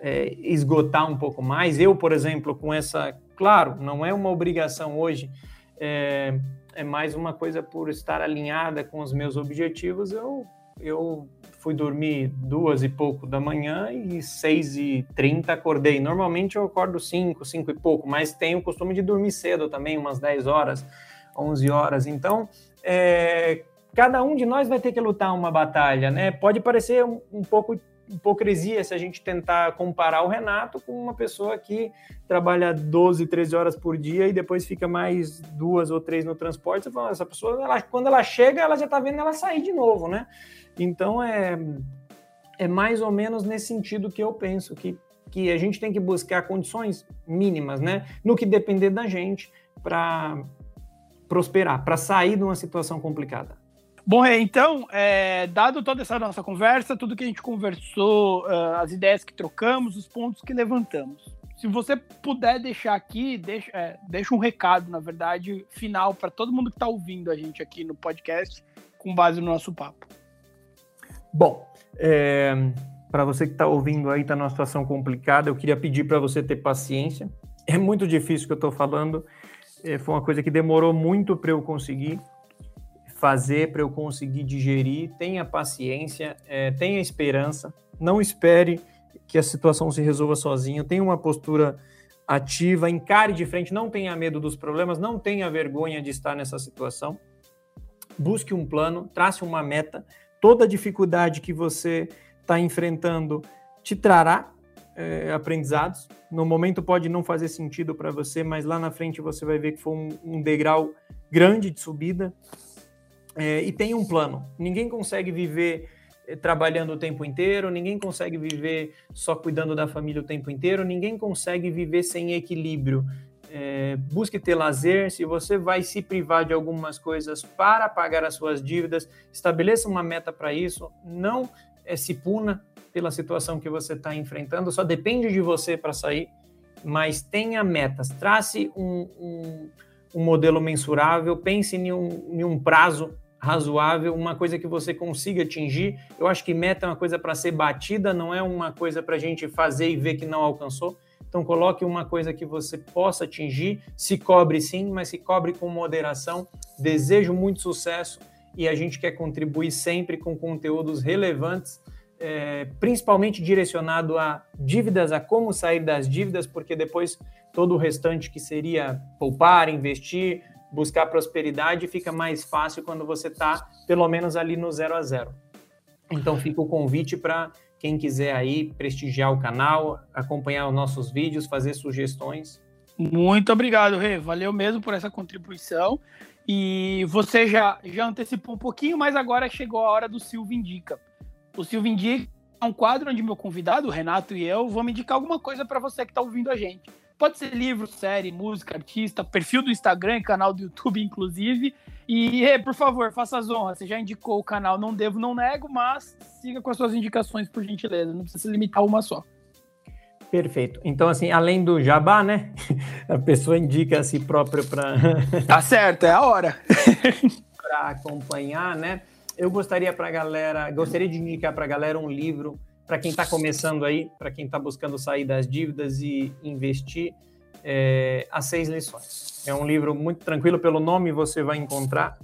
é, esgotar um pouco mais. Eu, por exemplo, com essa, claro, não é uma obrigação hoje. É, é mais uma coisa por estar alinhada com os meus objetivos. Eu, eu fui dormir duas e pouco da manhã e seis e trinta acordei. Normalmente eu acordo cinco, cinco e pouco, mas tenho o costume de dormir cedo também, umas 10 horas, 11 horas. Então, é, cada um de nós vai ter que lutar uma batalha, né? Pode parecer um, um pouco hipocrisia se a gente tentar comparar o Renato com uma pessoa que trabalha 12, 13 horas por dia e depois fica mais duas ou três no transporte. Você fala, essa pessoa, ela, quando ela chega, ela já está vendo ela sair de novo, né? Então é, é mais ou menos nesse sentido que eu penso que, que a gente tem que buscar condições mínimas, né? No que depender da gente para prosperar, para sair de uma situação complicada. Bom, então, é, dado toda essa nossa conversa, tudo que a gente conversou, uh, as ideias que trocamos, os pontos que levantamos. Se você puder deixar aqui, deixa, é, deixa um recado, na verdade, final para todo mundo que está ouvindo a gente aqui no podcast, com base no nosso papo. Bom, é, para você que está ouvindo aí, está numa situação complicada, eu queria pedir para você ter paciência. É muito difícil o que eu estou falando, é, foi uma coisa que demorou muito para eu conseguir fazer para eu conseguir digerir. Tenha paciência, é, tenha esperança, não espere que a situação se resolva sozinho. Tenha uma postura ativa, encare de frente, não tenha medo dos problemas, não tenha vergonha de estar nessa situação. Busque um plano, trace uma meta. Toda dificuldade que você está enfrentando te trará é, aprendizados. No momento pode não fazer sentido para você, mas lá na frente você vai ver que foi um, um degrau grande de subida é, e tem um plano. Ninguém consegue viver eh, trabalhando o tempo inteiro, ninguém consegue viver só cuidando da família o tempo inteiro, ninguém consegue viver sem equilíbrio. É, busque ter lazer, se você vai se privar de algumas coisas para pagar as suas dívidas, estabeleça uma meta para isso, não é, se puna pela situação que você está enfrentando, só depende de você para sair, mas tenha metas, trace um, um, um modelo mensurável, pense em um, em um prazo razoável, uma coisa que você consiga atingir. Eu acho que meta é uma coisa para ser batida, não é uma coisa para a gente fazer e ver que não alcançou. Então coloque uma coisa que você possa atingir, se cobre sim, mas se cobre com moderação. Desejo muito sucesso e a gente quer contribuir sempre com conteúdos relevantes, é, principalmente direcionado a dívidas, a como sair das dívidas, porque depois todo o restante que seria poupar, investir, buscar prosperidade fica mais fácil quando você está pelo menos ali no zero a zero. Então fica o convite para quem quiser aí prestigiar o canal, acompanhar os nossos vídeos, fazer sugestões. Muito obrigado, Rê. Valeu mesmo por essa contribuição. E você já, já antecipou um pouquinho, mas agora chegou a hora do Silvio Indica. O Silvio Indica é um quadro onde meu convidado, Renato e eu, vamos indicar alguma coisa para você que está ouvindo a gente. Pode ser livro, série, música, artista, perfil do Instagram e canal do YouTube, inclusive. E, por favor, faça as honras. Você já indicou o canal Não Devo, Não Nego, mas siga com as suas indicações, por gentileza. Não precisa se limitar a uma só. Perfeito. Então, assim, além do jabá, né? A pessoa indica a si própria para. tá certo, é a hora. para acompanhar, né? Eu gostaria para galera, gostaria de indicar para a galera um livro para quem está começando aí, para quem está buscando sair das dívidas e investir, é, As Seis Lições. É um livro muito tranquilo, pelo nome você vai encontrar,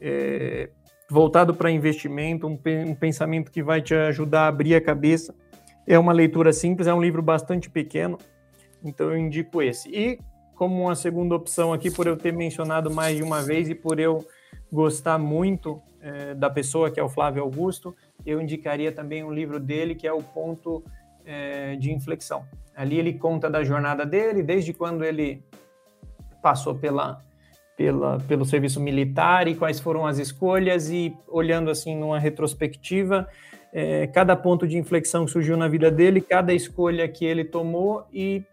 é, voltado para investimento, um, um pensamento que vai te ajudar a abrir a cabeça. É uma leitura simples, é um livro bastante pequeno, então eu indico esse. E como uma segunda opção aqui, por eu ter mencionado mais de uma vez e por eu gostar muito é, da pessoa que é o Flávio Augusto, eu indicaria também um livro dele que é o Ponto é, de Inflexão. Ali ele conta da jornada dele, desde quando ele passou pela, pela, pelo serviço militar e quais foram as escolhas e olhando assim numa retrospectiva, é, cada ponto de inflexão que surgiu na vida dele, cada escolha que ele tomou e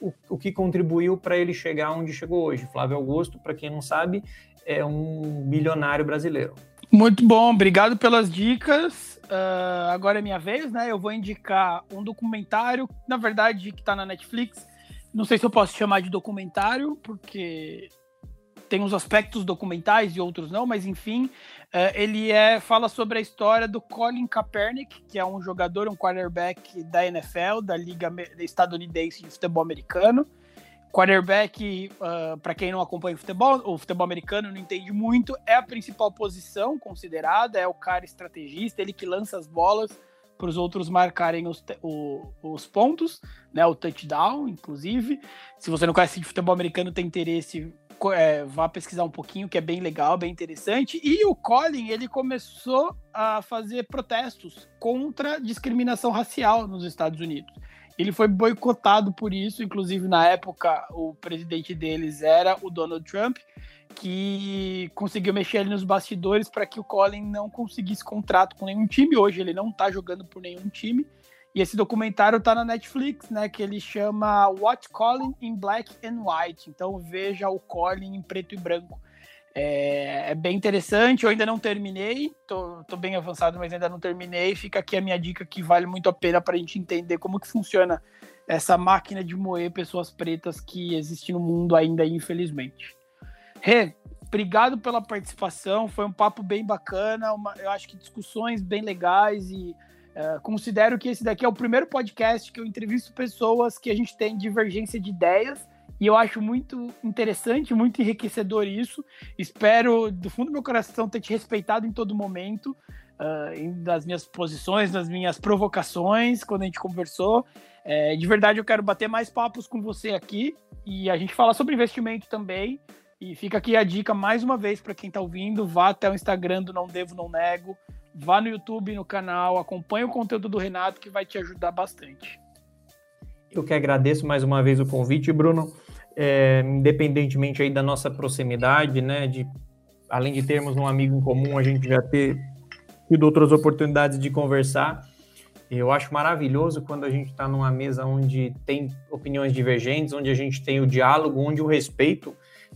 o, o que contribuiu para ele chegar onde chegou hoje. Flávio Augusto, para quem não sabe, é um milionário brasileiro. Muito bom, obrigado pelas dicas. Uh, agora é minha vez, né? Eu vou indicar um documentário, na verdade, que está na Netflix. Não sei se eu posso chamar de documentário, porque tem uns aspectos documentais e outros não, mas enfim, uh, ele é fala sobre a história do Colin Kaepernick, que é um jogador, um quarterback da NFL, da Liga Estadunidense de Futebol Americano. Quarterback, uh, ah, para quem não acompanha o futebol, o futebol americano não entende muito, é a principal posição considerada, é o cara estrategista, ele que lança as bolas para os outros marcarem os, o, os pontos, né, o touchdown, inclusive. Se você não conhece de futebol americano, tem interesse, é, vá pesquisar um pouquinho, que é bem legal, bem interessante. E o Colin, ele começou a fazer protestos contra discriminação racial nos Estados Unidos. Ele foi boicotado por isso, inclusive na época o presidente deles era o Donald Trump, que conseguiu mexer ali nos bastidores para que o Colin não conseguisse contrato com nenhum time. Hoje ele não está jogando por nenhum time. E esse documentário está na Netflix, né? Que ele chama What Colin in Black and White. Então veja o Colin em preto e branco. É, é, bem interessante, eu ainda não terminei, tô, tô, bem avançado, mas ainda não terminei. Fica aqui a minha dica que vale muito a pena para a gente entender como que funciona essa máquina de moer pessoas pretas que existe no mundo ainda, infelizmente. Rê, obrigado pela participação, foi um papo bem bacana, uma, eu acho que discussões bem legais e uh, considero que esse daqui é o primeiro podcast que eu entrevisto pessoas que a gente tem divergência de ideias e eu acho muito interessante, muito enriquecedor isso. Espero, do fundo do meu coração, ter te respeitado em todo momento, uh, das minhas posições, das minhas provocações, quando a gente conversou. É, de verdade, eu quero bater mais papos com você aqui e a gente falar sobre investimento também. E fica aqui a dica mais uma vez para quem está ouvindo: vá até o Instagram do Não Devo, Não Nego, vá no YouTube, no canal, acompanhe o conteúdo do Renato que vai te ajudar bastante. Eu que agradeço mais uma vez o convite, Bruno é, independentemente aí da nossa proximidade, né, de além de termos um amigo em comum, a gente já ter tido outras oportunidades de conversar. Eu acho maravilhoso quando a gente está numa mesa onde tem opiniões divergentes, onde a gente tem o diálogo, onde o respeito,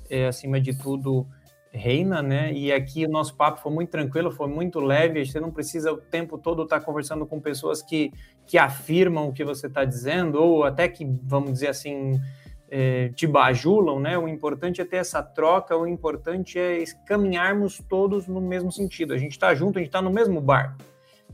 é, acima de tudo, reina, né? E aqui o nosso papo foi muito tranquilo, foi muito leve. Você não precisa o tempo todo estar tá conversando com pessoas que, que afirmam o que você está dizendo, ou até que, vamos dizer assim, é, te bajulam, né? O importante é ter essa troca, o importante é caminharmos todos no mesmo sentido. A gente está junto, a gente está no mesmo barco.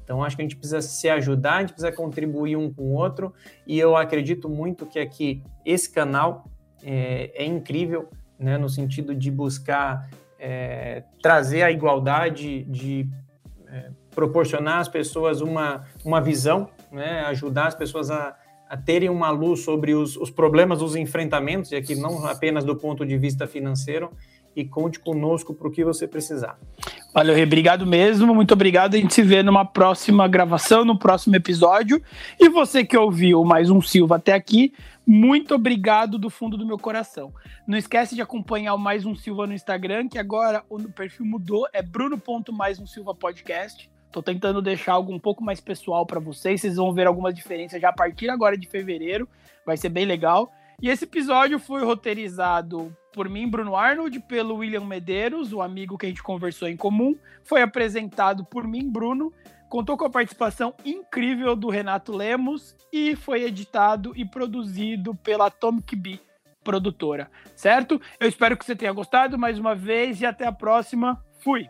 Então, acho que a gente precisa se ajudar, a gente precisa contribuir um com o outro, e eu acredito muito que aqui esse canal é, é incrível, né, no sentido de buscar é, trazer a igualdade, de é, proporcionar às pessoas uma, uma visão, né, ajudar as pessoas a, a terem uma luz sobre os, os problemas, os enfrentamentos, e aqui não apenas do ponto de vista financeiro, e conte conosco para o que você precisar. Valeu, obrigado mesmo, muito obrigado. A gente se vê numa próxima gravação, no próximo episódio. E você que ouviu mais um Silva até aqui, muito obrigado do fundo do meu coração. Não esquece de acompanhar o Mais Um Silva no Instagram, que agora o perfil mudou, é bruno.maisumsilva podcast. Tô tentando deixar algo um pouco mais pessoal para vocês. Vocês vão ver algumas diferenças já a partir agora de fevereiro. Vai ser bem legal. E esse episódio foi roteirizado por mim, Bruno Arnold, pelo William Medeiros, o amigo que a gente conversou em comum. Foi apresentado por mim, Bruno. Contou com a participação incrível do Renato Lemos e foi editado e produzido pela Atomic Bee produtora, certo? Eu espero que você tenha gostado mais uma vez e até a próxima. Fui!